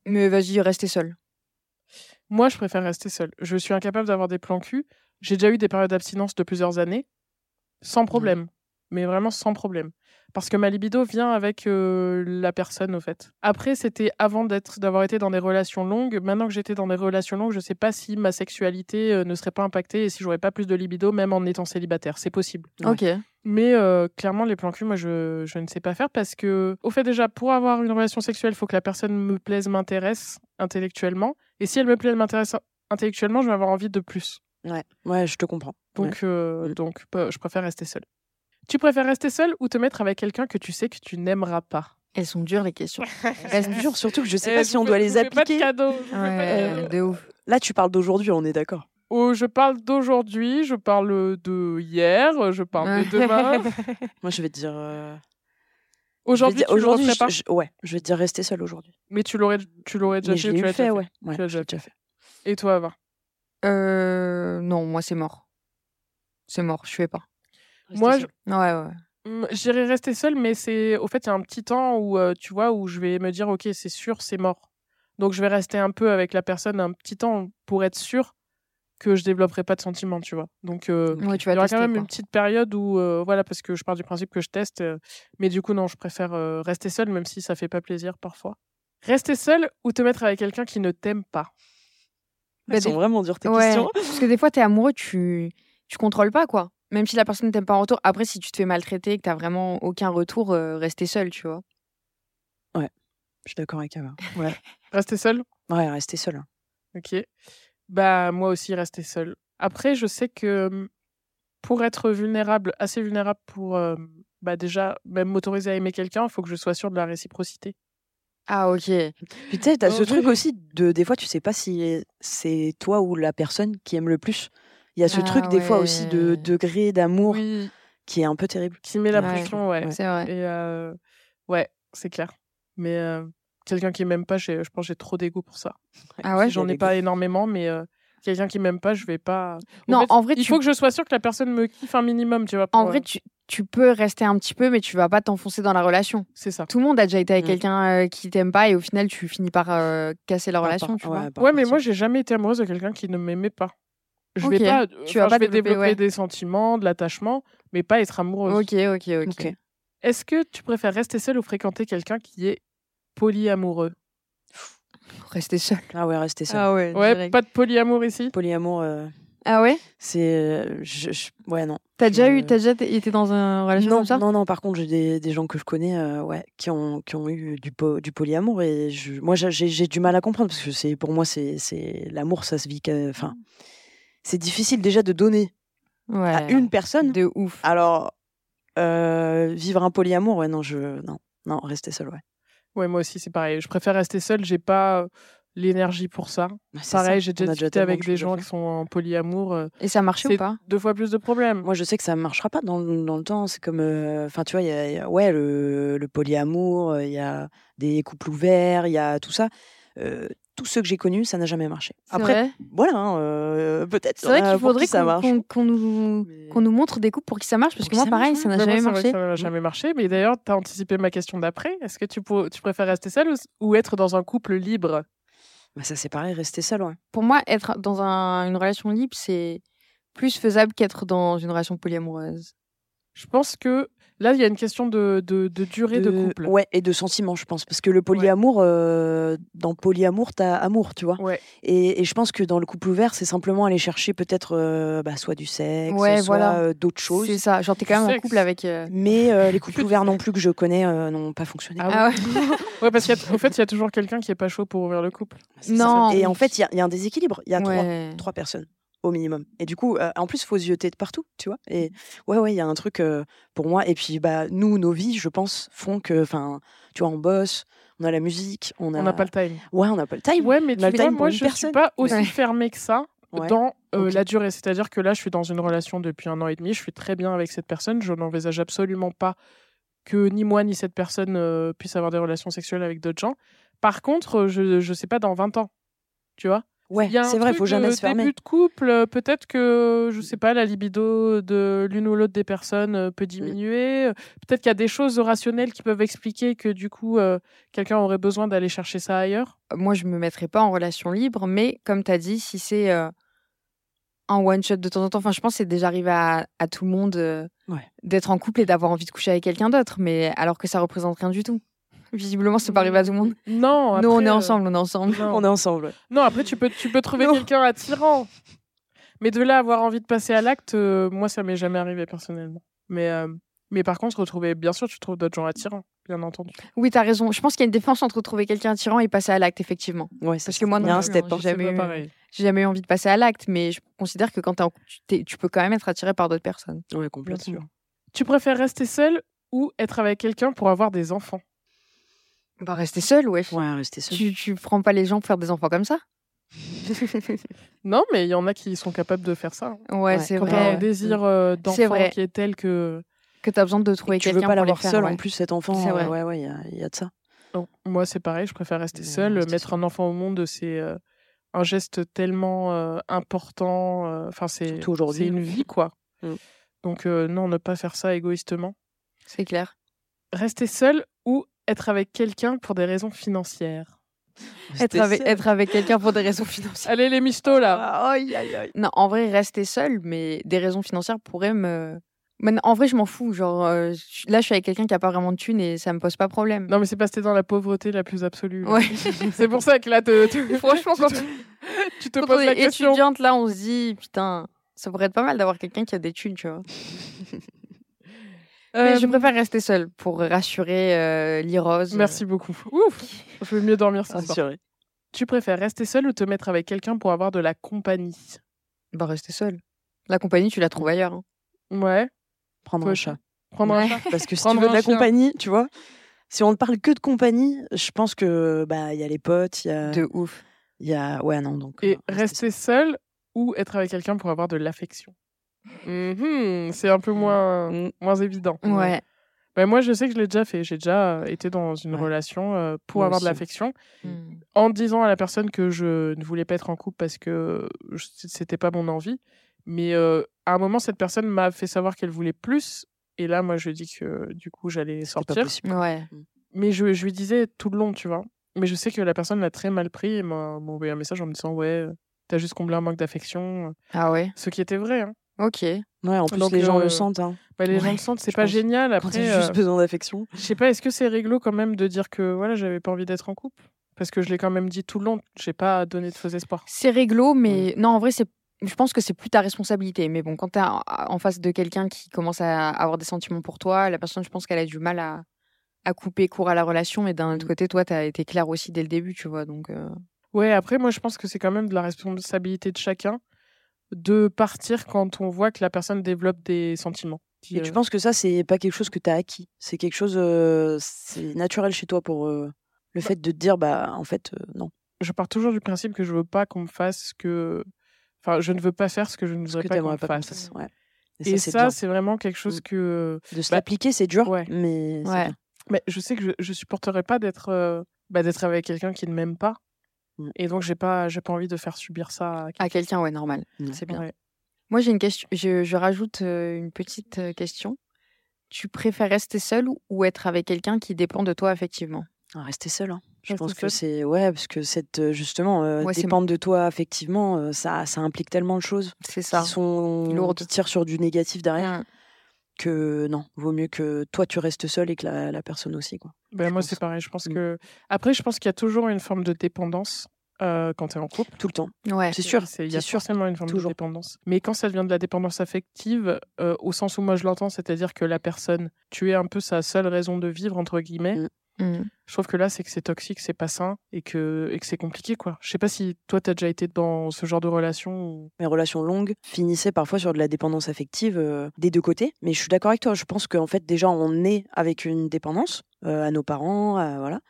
Mais vas-y, rester seule. Moi, je préfère rester seule. Je suis incapable d'avoir des plans cul. J'ai déjà eu des périodes d'abstinence de plusieurs années, sans problème. Mais vraiment sans problème. Parce que ma libido vient avec euh, la personne, au fait. Après, c'était avant d'être, d'avoir été dans des relations longues. Maintenant que j'étais dans des relations longues, je sais pas si ma sexualité euh, ne serait pas impactée et si j'aurais pas plus de libido, même en étant célibataire. C'est possible. Ok. Mais euh, clairement, les plans cul, moi, je, je ne sais pas faire parce que, au fait, déjà, pour avoir une relation sexuelle, il faut que la personne me plaise, m'intéresse intellectuellement. Et si elle me plaît, elle m'intéresse intellectuellement, je vais avoir envie de plus. Ouais, ouais, je te comprends. Donc, euh, Mm. donc bah, je préfère rester seule. Tu préfères rester seule ou te mettre avec quelqu'un que tu sais que tu n'aimeras pas? Elles sont dures les questions. Reste dur, surtout que je sais Eh, pas si on doit les fais pas de appliquer. cadeaux, Ouais, de ouf. Là, tu parles d'aujourd'hui, on est d'accord. Oh, je parle d'aujourd'hui, je parle de hier, je parle de demain. Moi, je vais te dire. euh, Aujourd'hui, aujourd'hui, je- je- ouais, je vais te dire rester seule aujourd'hui. Mais tu l'aurais, tu l'aurais déjà fait. fait, déjà ouais. ouais. Tu l'as déjà fait. Et toi, Ava? Euh, non, moi c'est mort. C'est mort, je fais pas. Moi, Rester je- Ouais, ouais. Hum, J'irais rester seule, mais c'est au fait, il y a un petit temps où euh, tu vois où je vais me dire ok, c'est sûr, c'est mort. Donc je vais rester un peu avec la personne un petit temps pour être sûr que je développerai pas de sentiments, tu vois. Donc euh, Ouais, tu il y aura quand même quoi. une petite période où euh, voilà parce que je pars du principe que je teste, euh, mais du coup non, je préfère euh, rester seule même si ça fait pas plaisir parfois. Rester seule ou te mettre avec quelqu'un qui ne t'aime pas? Bah, Elles sont vraiment dures tes Ouais, questions. parce que des fois, t'es amoureux, tu, tu contrôles pas, quoi. Même si la personne ne t'aime pas en retour. Après, si tu te fais maltraiter et que t'as vraiment aucun retour, euh, rester seul, tu vois. Je suis d'accord avec Ava. Rester seule? Ouais, rester seule. Ok. Bah, moi aussi, rester seule. Après, je sais que hum, pour être vulnérable, assez vulnérable pour euh, bah, déjà même m'autoriser à aimer quelqu'un, il faut que je sois sûre de la réciprocité. Ah, ok. Puis tu sais, t'as ce truc aussi de des fois, tu sais pas si c'est toi ou la personne qui aime le plus. Il y a ce Ah truc des fois aussi de ouais. degré d'amour Oui, qui est un peu terrible. qui met la Ouais. pression, ouais. C'est vrai. Et euh, ouais, c'est clair. Mais euh, quelqu'un qui m'aime pas, je pense que j'ai trop d'ego pour ça. Ah ouais J'en ai pas énormément, mais euh, quelqu'un qui m'aime pas, je vais pas. Non, fait, en vrai, il tu- faut que je sois sûre que la personne me kiffe un minimum, tu vois. En vrai, euh, tu, tu peux rester un petit peu, mais tu vas pas t'enfoncer dans la relation. c'est ça. Tout le monde a déjà été avec Mm. quelqu'un euh, qui t'aime pas et au final, tu finis par euh, casser la Par- relation, par- tu vois. ouais, par Ouais, mais moi, j'ai jamais été amoureuse de quelqu'un qui ne m'aimait pas. Je Ok. vais pas. Tu vas pas je vais développer, ouais. des sentiments, de l'attachement, mais pas être amoureuse. Ok, ok, ok. Ok. Est-ce que tu préfères rester seule ou fréquenter quelqu'un qui est polyamoureux Rester seul. Ah ouais, rester seule. Ah ouais. Ouais, pas de polyamour ici? Polyamour, euh, Ah ouais? c'est. euh, je- je- Ouais, non. T'as déjà eu, t'as déjà été dans une relation Non, comme ça? non, non, par contre, j'ai des, des gens que je connais euh, ouais, qui, ont, qui ont eu du, po- du polyamour et je, moi, j'ai- du mal à comprendre parce que c'est pour moi, c'est c'est- l'amour, ça se vit. Enfin, c'est difficile déjà de donner Ouais. à une personne. De ouf. Alors, euh, vivre un polyamour, ouais, non, je. Non, non, rester seul, ouais. Ouais, moi aussi, c'est pareil. Je préfère rester seule. J'ai pas l'énergie pour ça. Bah, Pareil, j'ai déjà a discuté avec de des gens qui sont en polyamour. euh, Et ça marchait c'est ou pas? deux fois plus de problèmes. Moi, je sais que ça ne marchera pas dans, le- dans le temps. C'est comme. euh, Enfin, tu vois, il y a, y a- ouais, le, le polyamour, il y a des couples ouverts, il y a tout ça. Euh, tous ceux que j'ai connus, ça n'a jamais marché. Après, vrai voilà, hein, euh, peut-être. C'est vrai qu'il faudrait qu'on nous, nous montre des couples pour que ça marche, parce que que moi, pareil, ça n'a moi, jamais marché. Ça n'a jamais marché. Mais d'ailleurs, tu as anticipé ma question d'après. Est-ce que tu, pour- tu préfères rester seule ou, ou être dans un couple libre? Bah, ça, c'est pareil, rester seul, ouais. Pour moi, être dans un- une relation libre, c'est plus faisable qu'être dans une relation polyamoureuse. Je pense que là, il y a une question de, de, de durée de, couple. Ouais, et de sentiments, je pense. Parce que le polyamour, euh, dans polyamour, t'as amour, tu vois. Ouais. Et, et je pense que dans le couple ouvert, c'est simplement aller chercher peut-être euh, bah, soit du sexe, Ouais, soit voilà. euh, d'autres choses. C'est ça. Genre, t'es quand même en sexe. couple avec. euh, Mais euh, les couples ouverts non plus que je connais euh, n'ont pas fonctionné. Ah Ah ouais. Ouais, parce qu'en fait, il y a toujours quelqu'un qui est pas chaud pour ouvrir le couple. Ça. Non. Et en fait, il y a- il y, a un déséquilibre. Il y a trois, Ouais. trois personnes au minimum. Et du coup, euh, en plus, faut zioter de partout, tu vois. Et ouais, ouais, il y a un truc euh, pour moi. Et puis, bah, nous, nos vies, je pense, font que, enfin, tu vois, on bosse, on a la musique, on a. On n'a pas le time. Ouais, on n'a pas le time. Ouais, mais tu vois, moi, je suis personne. pas aussi Ouais. fermée que ça Ouais. dans euh, la durée. C'est-à-dire que là, je suis dans une relation depuis un an et demi. Je suis très bien avec cette personne. Je n'envisage absolument pas que ni moi ni cette personne euh, puisse avoir des relations sexuelles avec d'autres gens. Par contre, je ne sais pas dans 20 ans. Tu vois Ouais, un c'est vrai, il faut jamais se fermer. Début de couple, euh, peut-être que, je sais pas, la libido de l'une ou l'autre des personnes euh, peut diminuer. Euh, Peut-être qu'il y a des choses rationnelles qui peuvent expliquer que du coup, euh, quelqu'un aurait besoin d'aller chercher ça ailleurs. Moi, je me mettrais pas en relation libre, mais comme tu as dit, si c'est euh, en one shot de temps en temps, enfin, je pense que c'est déjà arrivé à, à tout le monde euh, Ouais. d'être en couple et d'avoir envie de coucher avec quelqu'un d'autre, mais alors que ça représente rien du tout. Visiblement, c'est pas arrivé à tout le monde. Non, Nous, on après, est euh, ensemble, on est ensemble. non. On est ensemble. ouais. Non, après, tu peux, tu peux trouver Non. quelqu'un attirant. Mais de là à avoir envie de passer à l'acte, euh, moi, ça m'est jamais arrivé personnellement. Mais, euh, mais par contre, retrouver, bien sûr, tu trouves d'autres gens attirants, bien entendu. Oui, t'as raison. Je pense qu'il y a une différence entre trouver quelqu'un attirant et passer à l'acte, effectivement. Ouais, Parce que moi, il non y a un plus, step. hein, hein. j'ai jamais C'est eu- pas pareil. J'ai jamais eu envie de passer à l'acte, mais je considère que quand t'es en couple, tu, peux quand même être attiré par d'autres personnes. Bien complètement. sûr. Tu préfères rester seul ou être avec quelqu'un pour avoir des enfants? Bah, rester seul, ouais. Ouais, rester seul. Tu, tu prends pas les gens pour faire des enfants comme ça? Non, mais il y en a qui sont capables de faire ça. hein. Ouais, Ouais, c'est Quand t'as un vrai. désir euh, C'est d'enfant vrai. qui est tel que. Que t'as besoin de trouver tu veux quelqu'un pas l'avoir faire. seul ouais. en plus, cet enfant. C'est vrai. euh, Ouais, ouais, il y a- il y, a de ça. Donc, moi, c'est pareil, je préfère rester Ouais, seule. rester Mettre un enfant au monde, c'est euh, un geste tellement euh, important. euh, Enfin, c'est une vie, quoi. Mm. Donc, euh, non, ne pas faire ça égoïstement. C'est clair. Rester seul ou être avec quelqu'un pour des raisons financières. Être avec, être avec quelqu'un pour des raisons financières. Allez, les michtos, là Ah, aïe, aïe, aïe. Non, en vrai, rester seul, mais des raisons financières pourraient me. Mais en vrai, je m'en fous. Genre, euh, là, je suis avec quelqu'un qui a pas vraiment de thunes et ça me pose pas problème. Non, mais c'est parce que t'es dans la pauvreté la plus absolue. Ouais. c'est pour ça que là, te- te- Franchement, tu quand, te, tu te quand on poses la est question. étudiante, là, on se dit, putain, ça pourrait être pas mal d'avoir quelqu'un qui a des thunes, tu vois. Mais je Euh, préfère rester seule pour rassurer euh, Lirose. Merci beaucoup. Ouf Je vais mieux dormir soir. Rassuré. Tu préfères rester seul ou te mettre avec quelqu'un pour avoir de la compagnie? Bah, rester seule. La compagnie, tu la trouves ailleurs. hein. Ouais. Prendre un chat. Prendre un Ouais. chat. Parce que si Prendre tu veux de un la chien. compagnie, tu vois, si on ne parle que de compagnie, je pense que bah il y a les potes, il y a, De ouf. il y a, ouais non donc. Et euh, rester rester seul ou être avec quelqu'un pour avoir de l'affection? Mhm, C'est un peu moins, Mm. moins évident. Ouais. Bah, moi, je sais que je l'ai déjà fait. J'ai déjà euh, été dans une Ouais. relation euh, pour Moi avoir de l'affection. Mm. en disant à la personne que je ne voulais pas être en couple parce que je- c'était pas mon envie. Mais euh, à un moment, cette personne m'a fait savoir qu'elle voulait plus. Et là, moi, je lui ai dit que du coup, j'allais sortir. Ouais. Mais je, je lui disais tout le long, tu vois. Mais je sais que la personne l'a très mal pris et m'a m'a envoyé un message en me disant Ouais, t'as juste comblé un manque d'affection. Ah ouais. Ce qui était vrai. Hein. Ok. Ouais, en plus Donc, les gens euh, le sentent. Hein. Bah, les gens le sentent, c'est pas pense. génial. Quand Après, t'as juste euh, besoin d'affection. je sais pas, est-ce que c'est réglo quand même de dire que voilà, j'avais pas envie d'être en couple? Parce que je l'ai quand même dit tout le long. J'ai pas donné de faux espoirs. C'est réglo, mais non, en vrai, c'est. Je pense que c'est plus ta responsabilité. Mais bon, quand t'es en en face de quelqu'un qui commence à avoir des sentiments pour toi, la personne, je pense qu'elle a du mal à, à couper court à la relation. Mais d'un autre Mm. côté, toi, t'as été clair aussi dès le début, tu vois. Donc, euh, Ouais, après, moi, je pense que c'est quand même de la responsabilité de chacun de partir quand on voit que la personne développe des sentiments. Et tu penses que ça c'est pas quelque chose que t'as acquis, c'est quelque chose, euh, c'est naturel chez toi pour euh, le fait de te dire bah en fait euh, non. Je pars toujours du principe que je veux pas qu'on me fasse ce que. Enfin, je ne veux pas faire ce que je ne voudrais pas qu'on me fasse. Ouais. Et c'est ça, c'est vraiment quelque chose Mm. que. de se bah, l'appliquer c'est dur, ouais. mais Ouais. Mais je sais que je, je supporterais pas d'être euh, bah, d'être avec quelqu'un qui ne m'aime pas. Mm. Et donc, j'ai pas, j'ai pas envie de faire subir ça à à quelqu'un, ouais, normal. Mm. C'est bien. Ouais. Moi, j'ai une question. Je, je rajoute euh, une petite euh, question. Tu préfères rester seul ou- être avec quelqu'un qui dépend de toi affectivement Ah, Rester seul. Hein. Je pense que c'est ouais parce que cette euh, justement euh, Ouais, dépendre de toi affectivement, euh, ça ça implique tellement de choses C'est ça. qui sont Lourdes. qui tirent sur du négatif derrière Mm. Que non, vaut mieux que toi tu restes seul et que la, la personne aussi quoi. Ben, Je moi, pense. c'est pareil. Je pense Mm. que. Après, je pense qu'il y a toujours une forme de dépendance euh, quand tu es en couple. Tout le temps. Ouais. C'est sûr. C'est- Il y a c'est sûr. forcément une forme Toujours. de dépendance. Mais quand ça devient de la dépendance affective, euh, au sens où moi je l'entends, c'est-à-dire que la personne, tu es un peu sa seule raison de vivre, entre guillemets, Mm. Mm. je trouve que là, c'est que c'est toxique, c'est pas sain et que, et que c'est compliqué, quoi. Je sais pas si toi, t'as déjà été dans ce genre de relation. ou- mes relations longues finissaient parfois sur de la dépendance affective euh, des deux côtés. Mais je suis d'accord avec toi. Je pense qu'en fait, déjà, on est avec une dépendance euh, à nos parents, à- voilà.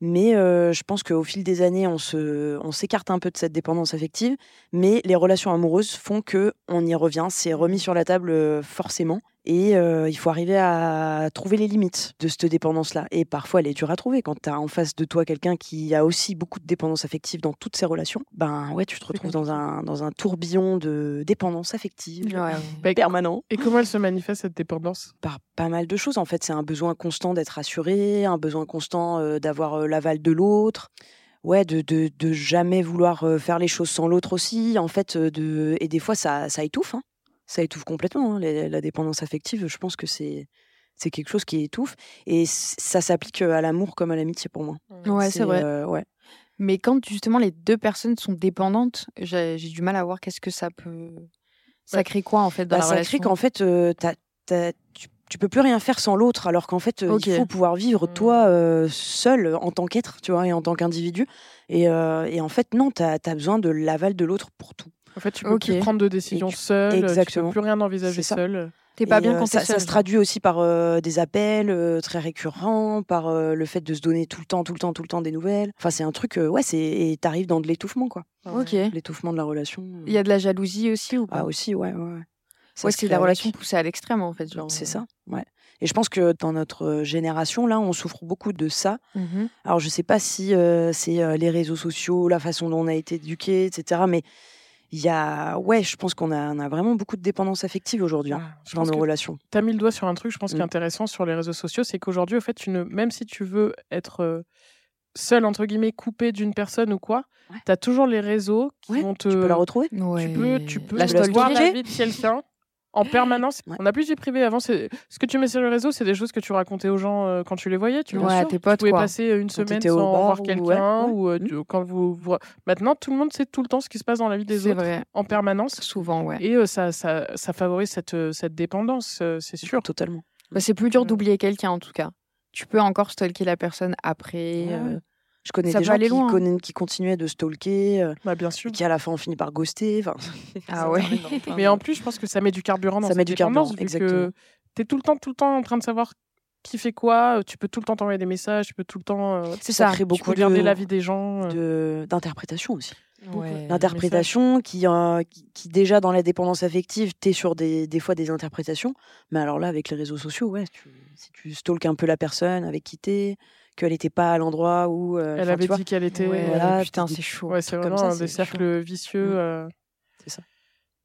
Mais euh, je pense qu'au fil des années, on se, on s'écarte un peu de cette dépendance affective. Mais les relations amoureuses font que on y revient. C'est remis sur la table euh, forcément. Et euh, il faut arriver à trouver les limites de cette dépendance-là. Et parfois, elle est dure à trouver. Quand tu as en face de toi quelqu'un qui a aussi beaucoup de dépendance affective dans toutes ses relations, ben ouais, tu te retrouves dans un, dans un tourbillon de dépendance affective Ouais. Bah, permanent Et comment elle se manifeste, cette dépendance? Par pas mal de choses. En fait, c'est un besoin constant d'être assuré, un besoin constant euh, d'avoir euh, l'aval de l'autre. Ouais, de, de, de jamais vouloir faire les choses sans l'autre aussi. En fait, de... et des fois, ça, ça étouffe. hein. Ça étouffe complètement. hein. La dépendance affective, je pense que c'est c'est quelque chose qui étouffe. Et ça s'applique à l'amour comme à l'amitié pour moi. Ouais, c'est vrai. euh, ouais. Mais quand justement les deux personnes sont dépendantes, j'ai du mal à voir qu'est-ce que ça peut. Ça crée quoi en fait dans Bah, la ça relation? crée qu'en fait, euh, t'as- tu, tu peux plus rien faire sans l'autre, alors qu'en fait, euh, il faut pouvoir vivre toi euh, seul en tant qu'être, tu vois, et en tant qu'individu. Et, et en fait, non, tu as, besoin de l'aval de l'autre pour tout. En fait, tu peux plus Ok. prendre de décisions tu- seul, tu exactement. peux plus rien envisager seul. T'es pas Et, bien euh, quand ça, ça se traduit aussi par euh, des appels euh, très récurrents, par euh, le fait de se donner tout le temps, tout le temps, tout le temps des nouvelles. Enfin, c'est un truc, euh, ouais, c'est et t'arrives dans de l'étouffement, quoi. Ok. L'étouffement de la relation. Il y a de la jalousie aussi ou pas? Ah aussi, ouais, ouais. ouais. Ça Ouais, se c'est la avec. relation poussée à l'extrême en fait. genre, C'est ça, ouais. Et je pense que dans notre génération, là, on souffre beaucoup de ça. mhm. Alors, je sais pas si euh, c'est euh, les réseaux sociaux, la façon dont on a été éduqué, etc. Mais il y a, ouais, je pense qu'on a, on a vraiment beaucoup de dépendance affective aujourd'hui hein, Ah, dans nos relations. tu as mis le doigt sur un truc, je pense, qui est Mm. intéressant sur les réseaux sociaux, c'est qu'aujourd'hui, au fait, tu ne, même si tu veux être euh, seul, entre guillemets, coupé d'une personne ou quoi, Ouais. tu as toujours les réseaux qui Ouais, vont te. Tu peux la retrouver Ouais. tu peux, tu peux la Tu la voir la vie de quelqu'un en permanence. Ouais. On n'a plus de vie privée. Avant, c'est ce que tu mets sur les réseaux, c'est des choses que tu racontais aux gens euh, quand tu les voyais. Tu, Ouais, tes Tu potes, pouvais quoi. passer euh, une Quand semaine sans voir quelqu'un. ouais, ouais. Ou, euh, Mm. tu- quand vous, vous- Maintenant, tout le monde sait tout le temps ce qui se passe dans la vie des C'est autres vrai. en permanence. Souvent, ouais. Et euh, ça, ça, ça favorise cette, cette dépendance, c'est sûr. Totalement. Bah, c'est plus dur Mm. d'oublier quelqu'un en tout cas. Tu peux encore stalker la personne après. Euh. Je connais ça des gens aller qui, loin, hein. qui continuaient de stalker, euh, Bah, bien sûr. et qui à la fin ont fini par ghoster. Ah ouais. Mais en plus, je pense que ça met du carburant dans Ça cette met du dépendance, carburant, exactement. que tu es tout le temps, tout le temps en train de savoir qui fait quoi. Tu peux tout le temps t'envoyer des messages, tu peux tout le temps euh, C'est ça ça. crée tu beaucoup peux regarder de- la vie des gens. euh. de- d'interprétation aussi. Ouais. L'interprétation qui, euh, qui, qui, déjà dans la dépendance affective, tu es sur des, des fois des interprétations. Mais alors là, avec les réseaux sociaux, ouais, tu, si tu stalkes un peu la personne avec qui t'es, qu'elle n'était pas à l'endroit où. euh, Elle avait dit qu'elle était. Ouais, voilà, putain, c'est chaud. Ouais, c'est vraiment ça, un des c'est cercles vicieux. Mm. euh, C'est ça.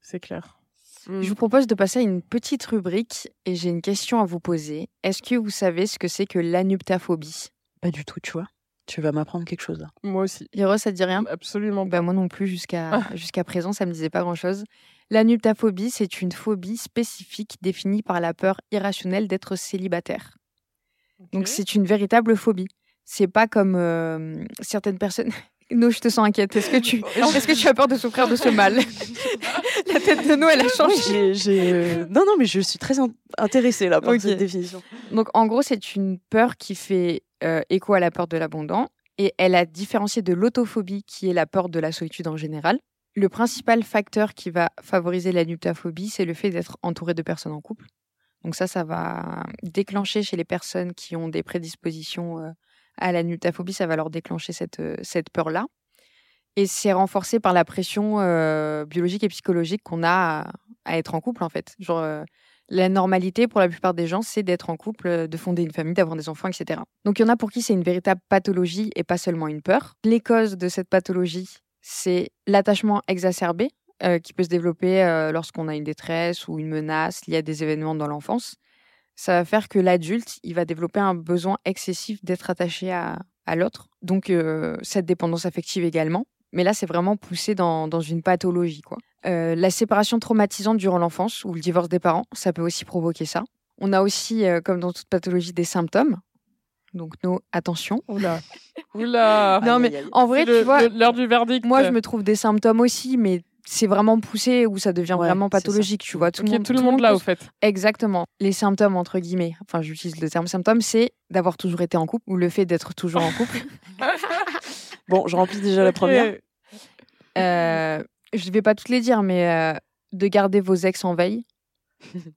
C'est clair. Je vous propose de passer à une petite rubrique et j'ai une question à vous poser. Est-ce que vous savez ce que c'est que l'anuptaphobie? Pas du tout, tu vois. Tu vas m'apprendre quelque chose là. Moi aussi. Liro, ça te dit rien? Absolument pas. Bah, moi non plus, jusqu'à jusqu'à présent, ça me disait pas grand-chose. L'anuptaphobie, c'est une phobie spécifique définie par la peur irrationnelle d'être célibataire. Donc c'est une véritable phobie. C'est pas comme euh, certaines personnes. No, je te sens inquiète. Est-ce que tu, est-ce que tu as peur de souffrir de ce mal? La tête de No, elle a changé. Euh, Non, non, mais je suis très in- intéressée là par Ok. cette définition. Donc en gros, c'est une peur qui fait euh, écho à la peur de l'abondant et elle a différencié de l'autophobie qui est la peur de la solitude en général. Le principal facteur qui va favoriser la nuptaphobie, c'est le fait d'être entouré de personnes en couple. Donc ça, ça va déclencher chez les personnes qui ont des prédispositions euh, à la nuptaphobie, ça va leur déclencher cette, euh, cette peur-là. Et c'est renforcé par la pression euh, biologique et psychologique qu'on a à, être en couple, en fait. Genre, la normalité pour la plupart des gens, c'est d'être en couple, de fonder une famille, d'avoir des enfants, etc. Donc il y en a pour qui c'est une véritable pathologie et pas seulement une peur. Les causes de cette pathologie, c'est l'attachement exacerbé euh, qui peut se développer euh, lorsqu'on a une détresse ou une menace liée à des événements dans l'enfance. Ça va faire que l'adulte, il va développer un besoin excessif d'être attaché à, à l'autre. Donc euh, cette dépendance affective également. Mais là, c'est vraiment poussé dans, dans une pathologie. Quoi. Euh, la séparation traumatisante durant l'enfance ou le divorce des parents, ça peut aussi provoquer ça. On a aussi, euh, comme dans toute pathologie, des symptômes. Donc, nos attention. Oula. Oula. non, mais en vrai, C'est le- tu vois, l'heure du verdict. moi, je me trouve des symptômes aussi, mais c'est vraiment poussé où ça devient Ouais, vraiment pathologique, tu vois. Tout, le monde, tout le monde là, au fait. Exactement. Les symptômes, entre guillemets, enfin j'utilise le terme symptôme, c'est d'avoir toujours été en couple ou le fait d'être toujours en couple. Bon, je remplis déjà la première. Euh, je ne vais pas toutes les dire, mais euh, de garder vos ex en veille.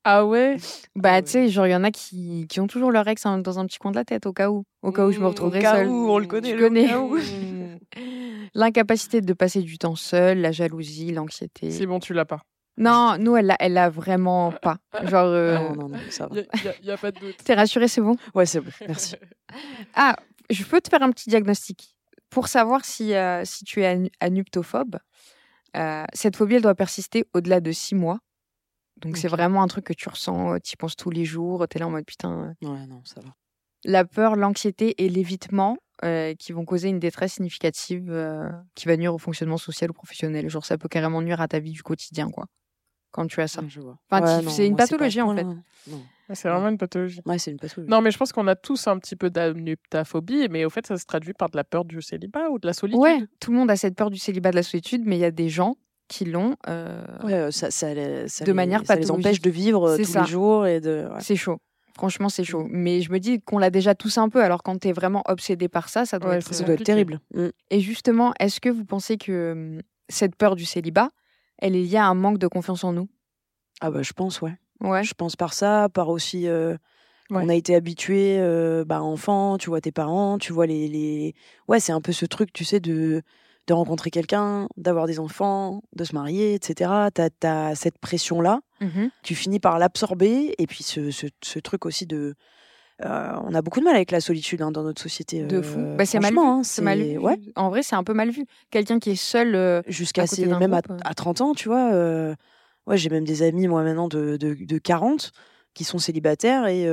Ah ouais? Bah, ouais. tu sais, genre, il y en a qui, qui ont toujours leur ex hein, dans un petit coin de la tête, au cas où. Au cas où je me Mmh, au retrouverai cas seule. où, on le connaît, Tu le au connais. cas où. L'incapacité de passer du temps seul, la jalousie, l'anxiété. C'est bon, tu l'as pas. Non, nous, elle l'a, elle l'a vraiment pas. Genre, euh, Non, non, non, ça va. Il n'y a, pas de doute. t'es rassurée, c'est bon? Ouais, c'est bon, merci. Ah, je peux te faire un petit diagnostic. Pour savoir si, euh, si tu es anu- anuptophobe, euh, cette phobie, elle doit persister au-delà de six mois. Donc, c'est vraiment un truc que tu ressens, tu y penses tous les jours, tu es là en mode putain. euh. Ouais, non, ça va. La peur, l'anxiété et l'évitement euh, qui vont causer une détresse significative euh, qui va nuire au fonctionnement social ou professionnel. Genre, ça peut carrément nuire à ta vie du quotidien, quoi, quand tu as ça. Ouais. Enfin, Ouais, c'est une pas pathologie, en fait. C'est vraiment une pathologie. Ouais, c'est une pathologie. Non, mais je pense qu'on a tous un petit peu d'amnuptaphobie, mais au fait, ça se traduit par de la peur du célibat ou de la solitude. Ouais, tout le monde a cette peur du célibat, de la solitude, mais il y a des gens qui l'ont. euh, Ouais, euh, ça, ça, les- ça De les- manière ça les pathologique. empêche de vivre tous ça. les jours et de. ouais. C'est chaud. Franchement, c'est chaud. Mais je me dis qu'on l'a déjà tous un peu. Alors, quand t'es vraiment obsédé par ça, ça doit Ouais, être. c'est Ça doit être compliqué. terrible. Mm. Et justement, est-ce que vous pensez que hum, cette peur du célibat, elle est liée à un manque de confiance en nous? Ah bah je pense, ouais. Ouais. Je pense par ça, par aussi. euh, Ouais. On a été habitué, euh, bah, enfant, tu vois tes parents, tu vois les, les... Ouais, c'est un peu ce truc, tu sais, de, de rencontrer quelqu'un, d'avoir des enfants, de se marier, etc. T'as as cette pression-là, Mhm. tu finis par l'absorber, et puis ce, ce, ce truc aussi de... euh, on a beaucoup de mal avec la solitude hein, dans notre société. De fou. euh, Bah, c'est mal vu. hein, c'est mal vu. Ouais, En vrai, c'est un peu mal vu. Quelqu'un qui est seul. euh, jusqu'à même à, groupe, euh. à 30 ans, tu vois. ouais, j'ai même des amis, moi, maintenant, de, de, de 40 qui sont célibataires et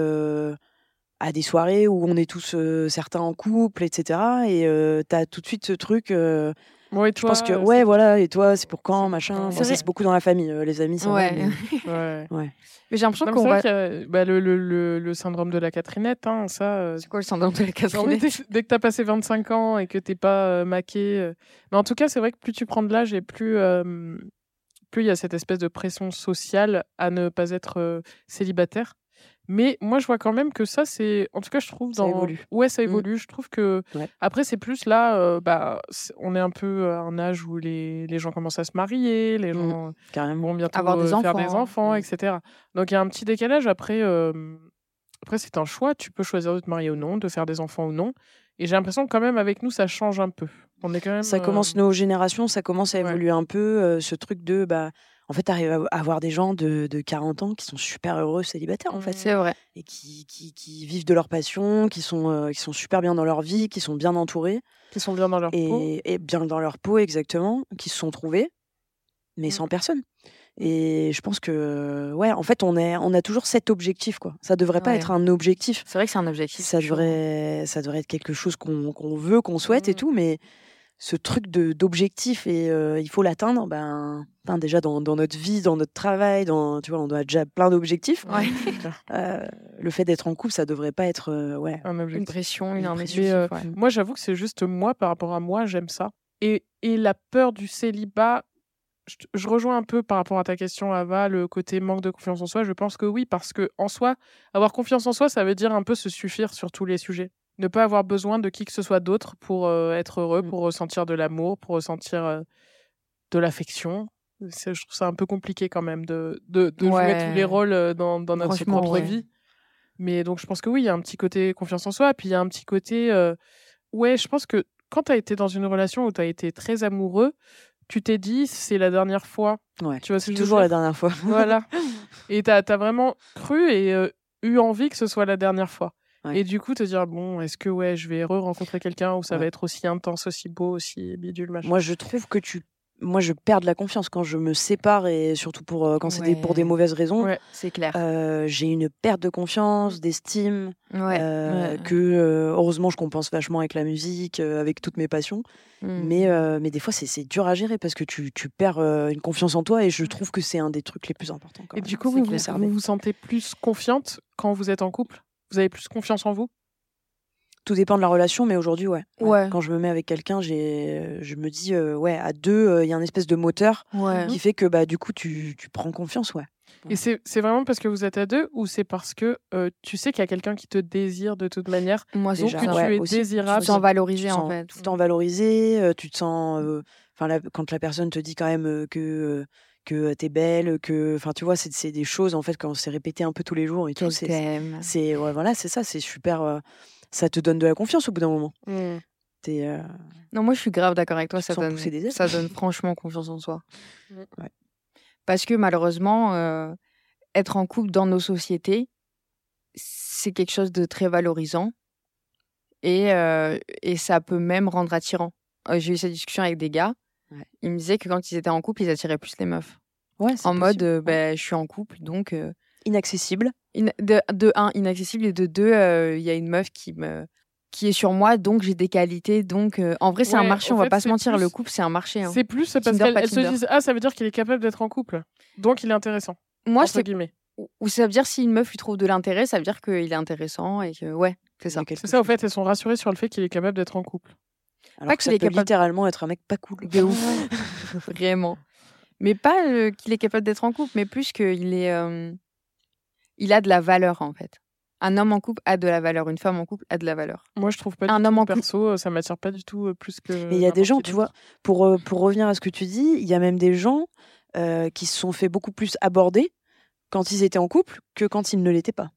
à des soirées où on est tous euh, certains en couple, etc. Et euh, t'as tout de suite ce truc. euh, Ouais, je pense que, ouais, voilà, et toi, c'est pour quand, machin. Bon, C'est ça, vrai. c'est beaucoup dans la famille, euh, les amis, ça va, Ouais. mais- Ouais. ouais. Mais j'ai l'impression qu'on c'est va. vrai qu'il y a bah, le, le, le, le syndrome de la Catherinette, hein, ça. euh, C'est quoi le syndrome de la Catherine dès, dès que tu as passé 25 ans et que t'es pas euh, maqué. euh, Mais en tout cas, c'est vrai que plus tu prends de l'âge et plus euh, plus il y a cette espèce de pression sociale à ne pas être euh, célibataire. Mais moi, je vois quand même que ça, c'est. En tout cas, je trouve. Ça Dans... évolue. Ouais, ça Mm. évolue. Je trouve que. Ouais. Après, c'est plus là. euh, bah, on est un peu à un âge où les, les gens commencent à se marier, les Mm. gens Carrément. vont bientôt Avoir des euh, faire des enfants. enfants, Mm. etc. Donc il y a un petit décalage. Après, euh, après c'est un choix. Tu peux choisir de te marier ou non, de faire des enfants ou non. Et j'ai l'impression que quand même avec nous, ça change un peu. On est quand même. Ça euh, commence, nos générations, ça commence à Ouais. évoluer un peu. euh, ce truc de, bah, en fait, t'arrives à à avoir des gens de, de 40 ans qui sont super heureux célibataires, en fait. C'est vrai. et qui, qui, qui vivent de leur passion, qui sont, euh, qui sont super bien dans leur vie, qui sont bien entourés qui sont bien dans leur peau. et, et bien dans leur peau exactement, qui se sont trouvés, mais Mm. sans personne. Et je pense que, ouais, en fait, on, est, on a toujours cet objectif, quoi. Ça devrait pas Ouais. être un objectif. C'est vrai que c'est un objectif. Ça chaud. devrait, ça devrait être quelque chose qu'on qu'on veut, qu'on souhaite et Mm. tout, mais ce truc de- d'objectif et euh, il faut l'atteindre, ben, ben, déjà dans, dans notre vie, dans notre travail, dans, tu vois, on a déjà plein d'objectifs. Ouais. Euh, le fait d'être en couple, ça devrait pas être, euh, ouais, Un Une pression, une euh, ouais. Moi, j'avoue que c'est juste moi par rapport à moi, j'aime ça. Et, et la peur du célibat, je, rejoins un peu par rapport à ta question, Ava, le côté manque de confiance en soi. Je pense que oui, parce que en soi, avoir confiance en soi, ça veut dire un peu se suffire sur tous les sujets. Ne pas avoir besoin de qui que ce soit d'autre pour euh, être heureux, Mm. pour ressentir de l'amour, pour ressentir euh, de l'affection. Je trouve ça un peu compliqué quand même de, de, de jouer tous les rôles euh, dans, dans notre propre ouais. vie. Mais donc, je pense que oui, il y a un petit côté confiance en soi, puis il y a un petit côté. euh, ouais, je pense que quand tu as été dans une relation où tu as été très amoureux, tu t'es dit, c'est la dernière fois. ouais. Tu vois ce que je veux Toujours la dernière fois. Voilà. Et tu as, vraiment cru et euh, eu envie que ce soit la dernière fois. Ouais. Et du coup, te dire, bon, est-ce que ouais, je vais re-rencontrer quelqu'un où ça va être aussi intense, aussi beau, aussi bidule, machin Moi, je trouve que tu, moi, je perds de la confiance quand je me sépare et surtout pour euh, quand c'est des- pour des Ouais. mauvaises raisons. Ouais. C'est clair. Euh, j'ai une perte de confiance, d'estime, ouais. euh, ouais. que heureusement je compense vachement avec la musique, avec toutes mes passions. Mm. Mais, mais des fois, c'est dur à gérer parce que tu, tu perds une confiance en toi et je trouve que c'est un des trucs les plus importants. quand Et même. du coup, vous vous sentez plus confiante quand vous êtes en couple? Vous avez plus confiance en vous? Tout dépend de la relation, mais aujourd'hui, ouais. Ouais. Quand je me mets avec quelqu'un, j'ai, euh, je me dis, euh, ouais, à deux, euh, il y a un espèce de moteur Ouais. qui fait que bah, du coup, tu, tu prends confiance, ouais. Et c'est c'est vraiment parce que vous êtes à deux ou c'est parce que euh, tu sais qu'il y a quelqu'un qui te désire de toute manière? Moi, Donc Déjà, que ouais, tu es aussi. Tu désirable. te sens Tu valorisé, te en sens fait. valorisé, euh, tu te sens. Enfin, quand la personne te dit quand même euh, que. euh, que t'es belle, que, enfin, tu vois, c'est c'est des choses en fait quand c'est répété un peu tous les jours et tout. C'est, t'aime. c'est, ouais, voilà, c'est ça, c'est super. euh, ça te donne de la confiance au bout d'un moment. Mm. Euh, Non, moi, je suis grave d'accord avec toi. Ça donne, pousser des ailes. ça donne franchement confiance en soi. Mm. Ouais. Parce que malheureusement, euh, être en couple dans nos sociétés, c'est quelque chose de très valorisant. Et, euh, et ça peut même rendre attirant. Euh, J'ai eu cette discussion avec des gars. Ouais. Ils me disaient que quand ils étaient en couple, ils attiraient plus les meufs. ouais, En mode, possible. euh, ben, je suis en couple, donc. Euh, inaccessible. ina- de, de un, inaccessible, et de deux, euh, il y a une meuf qui me qui est sur moi, donc j'ai des qualités. Donc, euh, en vrai, c'est un marché, on va fait, pas se mentir, plus- le couple, c'est un marché. hein. C'est plus parce qu'elles pas elles se disent Ah, ça veut dire qu'il est capable d'être en couple. Donc il est intéressant. Moi, entre guillemets. Ou ça veut dire si une meuf lui trouve de l'intérêt, ça veut dire qu'il est intéressant et que ouais, c'est ça. Il C'est ça, au fait, elles sont rassurées sur le fait qu'il est capable d'être en couple. Alors Pas que qu'il ça est peut capable- littéralement être un mec pas cool. De ouf. Vraiment. Mais pas euh, qu'il est capable d'être en couple, mais plus qu'il est, euh, il a de la valeur en fait. Un homme en couple a de la valeur, une femme en couple a de la valeur. Moi, je trouve pas Un du homme tout, en couple- perso, euh, ça m'attire pas du tout euh, plus que. Mais il y a des gens, tu vois, pour, euh, pour revenir à ce que tu dis, il y a même des gens euh, qui se sont fait beaucoup plus aborder quand ils étaient en couple que quand ils ne l'étaient pas.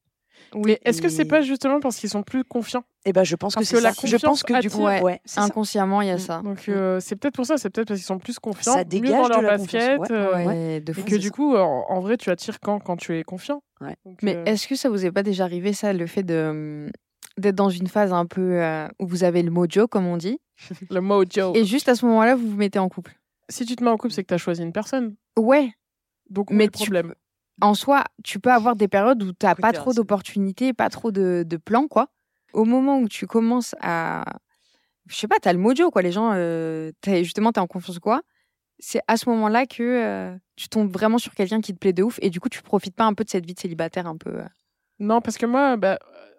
Mais est-ce que c'est pas justement parce qu'ils sont plus confiants? Et ben je pense que Parce c'est que la ça. Je pense que du coup, ouais. Inconsciemment, il y a Mm. ça. Donc euh, c'est peut-être pour ça, c'est peut-être parce qu'ils sont plus confiants, Ça mieux dégage dans de leur la confiance, basket, ouais. euh, de et que du coup, en, en vrai, tu attires quand? Quand tu es confiant? Ouais. Donc, Mais euh, est-ce que ça vous est pas déjà arrivé ça, le fait de hum, d'être dans une phase un peu euh, où vous avez le mojo comme on dit, le mojo. et juste à ce moment-là vous vous mettez en couple? Si tu te mets en couple, c'est que tu as choisi une personne. Ouais, Donc, où Mais tu problème? En soi, tu peux avoir des périodes où tu n'as pas trop d'opportunités, pas trop de, de plans, quoi. Au moment où tu commences à. Je sais pas, tu as le mojo, quoi. Les gens, euh, justement, tu es en confiance, quoi. C'est à ce moment-là que euh, tu tombes vraiment sur quelqu'un qui te plaît de ouf et du coup, tu profites pas un peu de cette vie de célibataire un peu. euh. Non, parce que moi, bah,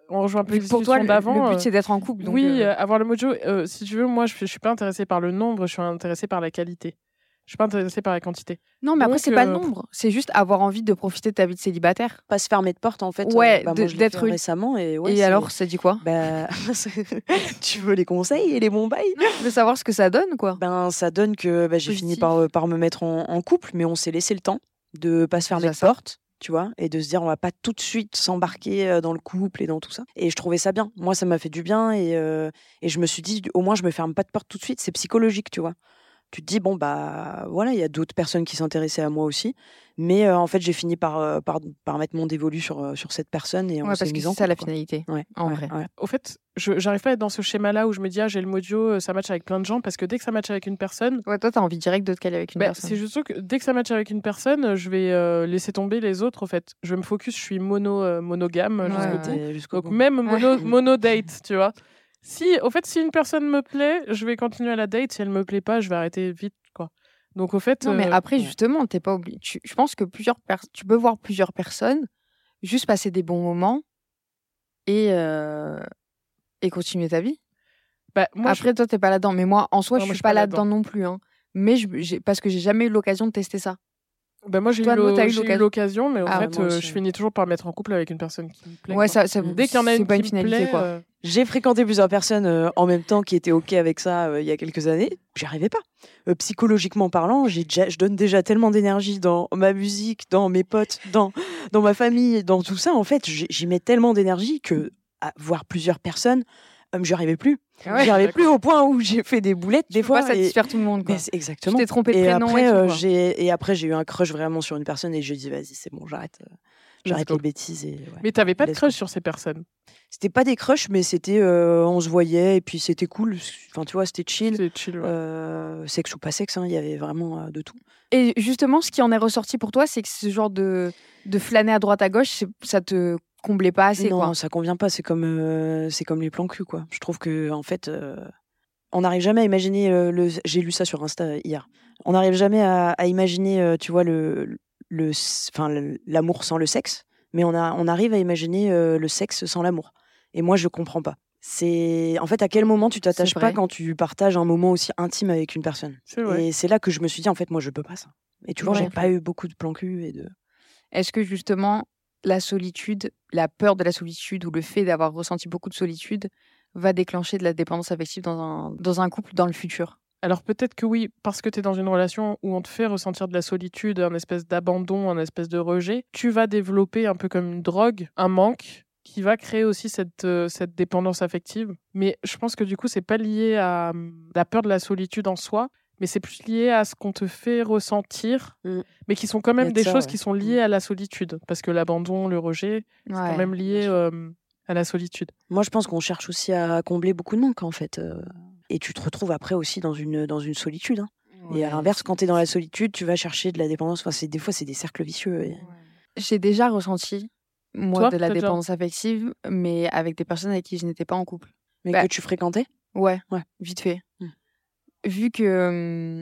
on rejoint un peu pour toi, d'avant. le but, c'est d'être en couple. donc, oui, euh, euh, avoir le mojo. euh, si tu veux, moi, je, je suis pas intéressée par le nombre, je suis intéressée par la qualité. Je suis pas intéressée par la quantité. Non, mais après, donc, c'est pas le euh, nombre. C'est juste avoir envie de profiter de ta vie de célibataire. Pas se fermer de porte en fait. Ouais, euh, bah, d'être une- récemment et ouais, et alors, ça dit quoi? Bah, tu veux les conseils et les bons bails? De savoir ce que ça donne, quoi. Ben ça donne que bah, j'ai fini par, euh, par me mettre en, en couple, mais on s'est laissé le temps de pas se fermer de ça. porte, tu vois, et de se dire on va pas tout de suite s'embarquer dans le couple et dans tout ça. Et je trouvais ça bien. Moi, ça m'a fait du bien et, euh, et je me suis dit au moins je me ferme pas de porte tout de suite. C'est psychologique, tu vois. Tu te dis bon bah voilà, il y a d'autres personnes qui s'intéressaient à moi aussi, mais euh, en fait j'ai fini par, euh, par par mettre mon dévolu sur euh, sur cette personne et on Ouais, parce que c'est en ça la quoi. finalité. Ouais, en ouais, vrai. ouais. Au fait, je j'arrive pas à être dans ce schéma-là où je me dis, ah, j'ai le mojo, euh, ça match avec plein de gens, parce que dès que ça match avec une personne, Ouais, toi, t'as envie direct de te caler avec une bah, personne. c'est juste que dès que ça match avec une personne, je vais euh, laisser tomber les autres, au fait. Je vais me focus, je suis mono, euh, monogame Ouais, jusqu'au bout. Donc bout. même mono, mono date, tu vois. Si, au fait, si une personne me plaît, je vais continuer à la date. Si elle me plaît pas, je vais arrêter vite, quoi. Donc au fait, Non, mais euh, après, justement, t'es pas obligé. tu- Je pense que plusieurs tu peux voir plusieurs personnes, juste passer des bons moments et, euh, et continuer ta vie. bah, moi, je- après, toi, t'es pas là-dedans. Mais moi, en soi, Non, je suis pas là-dedans non plus. Hein. Mais je, parce que j'ai jamais eu l'occasion de tester ça. bah, moi, j'ai eu l'occasion? mais en Ah, fait, euh, je ouais. finis toujours par me mettre en couple avec une personne qui me plaît. Ouais, quoi. ça, ça Dès qu'il y en a une pas qui une me finalité, plaît, quoi. euh, J'ai fréquenté plusieurs personnes euh, en même temps qui étaient OK avec ça euh, il y a quelques années. J'y arrivais pas. Euh, psychologiquement parlant, j'ai déjà, je donne déjà tellement d'énergie dans ma musique, dans mes potes, dans, dans ma famille, dans tout ça. En fait, j'y mets tellement d'énergie que à voir plusieurs personnes, j'y arrivais plus. Ah ouais, j'y arrivais plus au point où j'ai fait des boulettes Tu des peux fois. pas et- satisfaire tout le monde. Quoi. C'est Tu exactement. t'es trompé de Et prénom après, et tout, j'ai et après j'ai eu un crush vraiment sur une personne et je dis vas-y c'est bon j'arrête j'arrête les bêtises et ouais. Mais t'avais pas de crush sur ces personnes? c'était pas des crushs mais c'était euh, on se voyait et puis c'était cool enfin tu vois c'était chill C'est chill. ouais. euh, sexe ou pas sexe hein, il y avait vraiment euh, de tout Et justement, ce qui en est ressorti pour toi, c'est que ce genre de, de flâner à droite à gauche, ça te comblait pas assez. non quoi. ça convient pas c'est comme euh, c'est comme les plans cul quoi je trouve que en fait euh, on n'arrive jamais à imaginer le j'ai lu ça sur Insta hier on n'arrive jamais à, à imaginer tu vois le le enfin l'amour sans le sexe mais on a on arrive à imaginer euh, le sexe sans l'amour. Et moi je comprends pas. C'est en fait à quel moment tu t'attaches pas quand tu partages un moment aussi intime avec une personne? Et c'est là que je me suis dit en fait moi je peux pas ça. Et tu vois Ouais. j'ai pas eu beaucoup de plans cul et de Est-ce que justement, la solitude, la peur de la solitude ou le fait d'avoir ressenti beaucoup de solitude va déclencher de la dépendance affective dans un, dans un couple dans le futur? Alors peut-être que oui, parce que tu es dans une relation où on te fait ressentir de la solitude, un espèce d'abandon, un espèce de rejet, tu vas développer un peu comme une drogue, un manque qui va créer aussi cette, euh, cette dépendance affective. Mais je pense que du coup, c'est pas lié à hum, la peur de la solitude en soi, mais c'est plus lié à ce qu'on te fait ressentir, Mm. mais qui sont quand même de des ça, choses ouais. qui sont liées à la solitude. Parce que l'abandon, le rejet, c'est quand même lié euh, à la solitude. Moi, je pense qu'on cherche aussi à combler beaucoup de manques, en fait. euh, Et tu te retrouves après aussi dans une, dans une solitude. hein. Et à l'inverse, quand tu es dans la solitude, tu vas chercher de la dépendance. Enfin, c'est- des fois, c'est des cercles vicieux. et- J'ai déjà ressenti, moi, Toi, de la déjà- dépendance affective, mais avec des personnes avec qui je n'étais pas en couple. Mais Bah, que tu fréquentais? Ouais, Ouais. vite fait. Mm. Vu que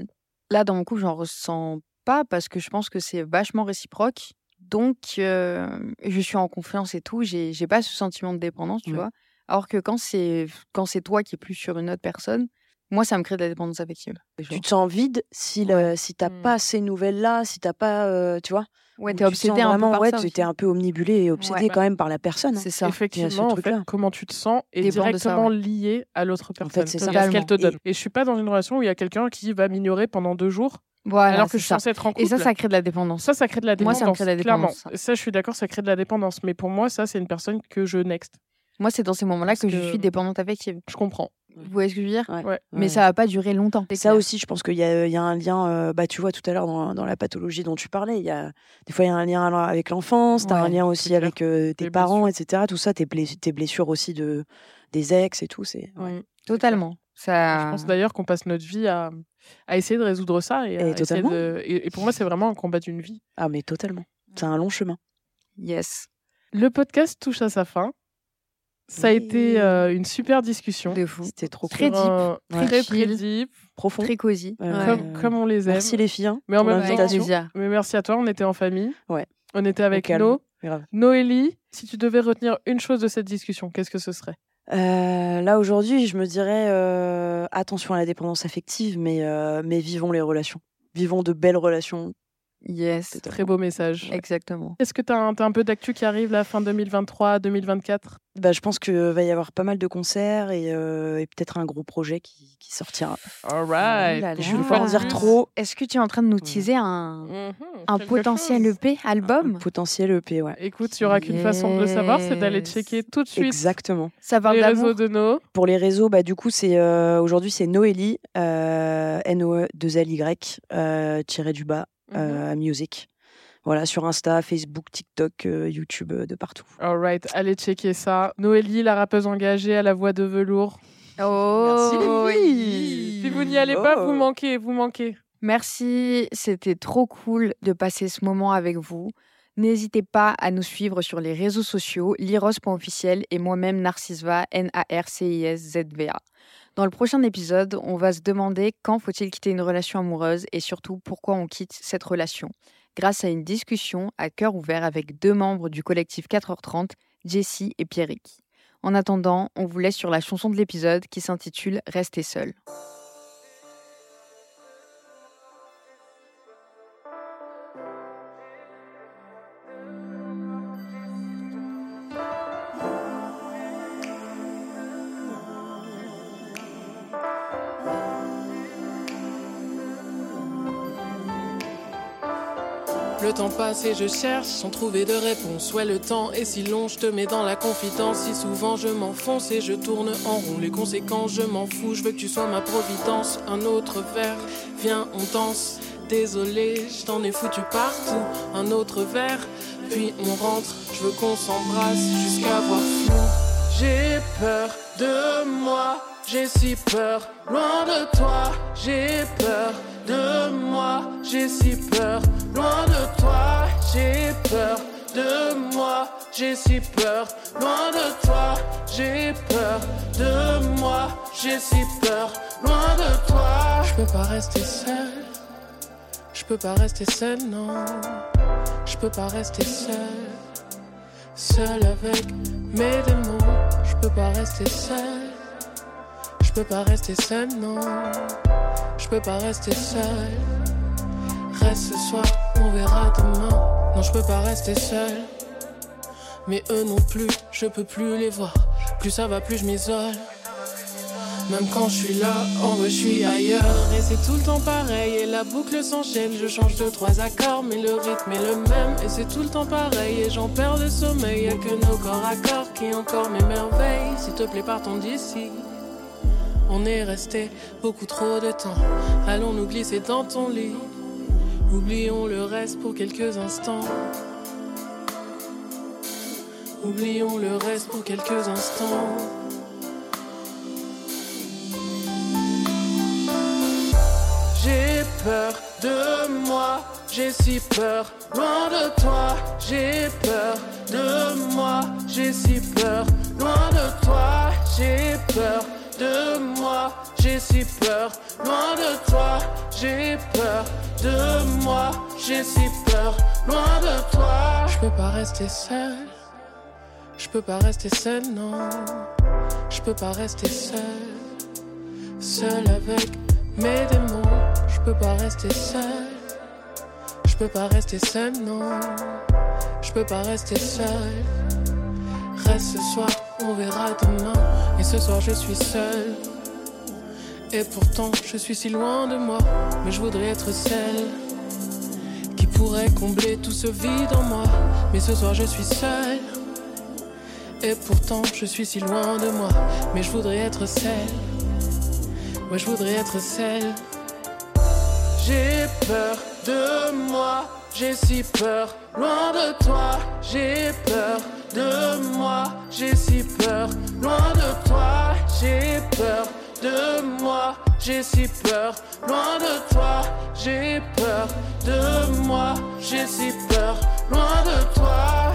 hum, là, dans mon couple, j'en ressens pas parce que je pense que c'est vachement réciproque. Donc, euh, je suis en confiance et tout. J'ai j'ai pas ce sentiment de dépendance, tu Ouais. vois. Alors que quand c'est quand c'est toi qui es plus sur une autre personne, moi, ça me crée de la dépendance affective. Tu te sens vide si, le, si t'as Mm. pas ces nouvelles-là, si t'as pas. euh, tu vois? Ouais, Ou t'es te obsédé un peu vraiment, par ouais, ça t'es un peu omnibulé et obsédé Ouais. quand même par la personne. hein. C'est ça. Effectivement, en fait, comment tu te sens est Dépend ça, directement ouais. lié à l'autre fait, personne. c'est à ça. ce qu'elle te donne. Et je suis pas dans une relation où il y a quelqu'un qui va m'ignorer pendant deux jours Voilà, alors que c'est je suis ça. censée être en couple. Et ça, ça crée de la dépendance. Ça, ça crée de la Moi, dépendance. ça me crée de la clairement. dépendance, ça. Ça, je suis d'accord, ça crée de la dépendance. Mais pour moi, ça, c'est une personne que je next. Moi, c'est dans ces moments-là que, je suis dépendante affective. Je comprends. Vous voyez ce que je veux dire? Ouais. Ouais. Mais ça va pas durer longtemps. c'est Ça clair. aussi, je pense qu'il y a, il y a un lien, euh, bah, tu vois, tout à l'heure dans, dans la pathologie dont tu parlais, il y a, des fois, il y a un lien avec l'enfance, tu as un lien aussi clair. avec euh, tes Les parents, etc. Tout ça, tes, bless- tes blessures aussi de, des ex et tout. C'est, ouais. Totalement. Ça... Je pense d'ailleurs qu'on passe notre vie à, à essayer de résoudre ça. Et, totalement. de- et, et pour moi, c'est vraiment un combat d'une vie. Ah, mais totalement. C'est un long chemin. Yes. Le podcast touche à sa fin. Ça a Oui. été euh, une super discussion. De fou. C'était trop Très cool. Deep, un- très très, chill. très deep. profond. Très cosy. Euh, Ouais. Comme, comme on les aime. Merci les filles. hein, Mais en même temps, mais merci à toi, on était en famille. Ouais. On était avec. No. Noélie, si tu devais retenir une chose de cette discussion, qu'est-ce que ce serait? Euh, là aujourd'hui, je me dirais euh, attention à la dépendance affective, mais, euh, mais vivons les relations. Vivons de belles relations. Yes. Très beau message. Exactement. Est-ce que tu as, un t'as un peu d'actu qui arrive la fin 2023, 2024 Bah, je pense qu'il va y avoir pas mal de concerts et, euh, et peut-être un gros projet qui, qui sortira. All Oh right. là là. Je ne veux pas en dire trop. Est-ce que tu es en train de nous teaser un, Mhm, un quelque potentiel chose. EP, album? Potentiel EP, ouais. Écoute, il n'y aura qu'une façon de le savoir, c'est d'aller checker tout de suite Exactement. Parle les réseaux de No. Pour les réseaux, bah, du coup, c'est euh, aujourd'hui, c'est Noélie, euh, N-O-E-2-L-Y, euh, tiré du bas, Euh, music. Voilà, sur Insta, Facebook, TikTok, euh, YouTube, euh, de partout. All right, allez checker ça. Noélie, la rappeuse engagée à la voix de velours. Oh, Merci, les. Si vous n'y allez pas, Oh. vous manquez, vous manquez. Merci, c'était trop cool de passer ce moment avec vous. N'hésitez pas à nous suivre sur les réseaux sociaux, liros.officiel et moi-même Narcisva, N-A-R-C-I-S-Z-V-A. Dans le prochain épisode, on va se demander quand faut-il quitter une relation amoureuse et surtout pourquoi on quitte cette relation. Grâce à une discussion à cœur ouvert avec deux membres du collectif 4h30, Jessie et Pierrick. En attendant, on vous laisse sur la chanson de l'épisode qui s'intitule Restez seul. Le temps passe et je cherche sans trouver de réponse. Ouais, le temps est si long, je te mets dans la confidence. Si souvent je m'enfonce et je tourne en rond. Les conséquences, je m'en fous, je veux que tu sois ma providence. Un autre verre, viens, on danse. Désolé, je t'en ai foutu partout. Un autre verre, puis on rentre. Je veux qu'on s'embrasse jusqu'à voir flou. J'ai peur de moi, j'ai si peur. Loin de toi, j'ai peur de moi, j'ai si peur. Loin de toi, j'ai peur de moi, j'ai si peur. Loin de toi, j'ai peur de moi, j'ai si peur. Loin de toi, je peux pas rester seul. Je peux pas rester seul, non. Je peux pas rester seul. Seul avec mes démons. Je peux pas rester seul. Je peux pas rester seul, non. Je peux pas rester seul. Ce soir, on verra demain. Non, je peux pas rester seul. Mais eux non plus, je peux plus les voir. Plus ça va, plus je m'isole. Même quand je suis là, en vrai je suis ailleurs. Et c'est tout le temps pareil, et la boucle s'enchaîne. Je change de trois accords, mais le rythme est le même. Et c'est tout le temps pareil, et j'en perds le sommeil. Y'a que nos corps à corps qui encore m'émerveillent. S'il te plaît, partons d'ici. On est resté beaucoup trop de temps. Allons nous glisser dans ton lit. Oublions le reste pour quelques instants. Oublions le reste pour quelques instants. J'ai peur de moi, j'ai si peur. Loin de toi, j'ai peur de moi, j'ai si peur. Loin de toi, j'ai peur de moi, j'ai si peur. Loin de toi, j'ai peur de moi, j'ai si peur. Loin de toi, je peux pas rester seul. Je peux pas rester seul, non. Je peux pas rester seul. Seul avec mes démons. Je peux pas rester seul. Je peux pas rester seul, non. Je peux pas rester seul. Reste ce soir, on verra demain. Et ce soir, je suis seul. Et pourtant, je suis si loin de moi. Mais je voudrais être celle qui pourrait combler tout ce vide en moi. Mais ce soir, je suis seul. Et pourtant, je suis si loin de moi. Mais je voudrais être celle. Ouais, je voudrais être celle. J'ai peur de moi. J'ai si peur, loin de toi, j'ai peur de moi, j'ai si peur, loin de toi, j'ai peur de moi, j'ai si peur, loin de toi, j'ai peur de moi, j'ai si peur, loin de toi.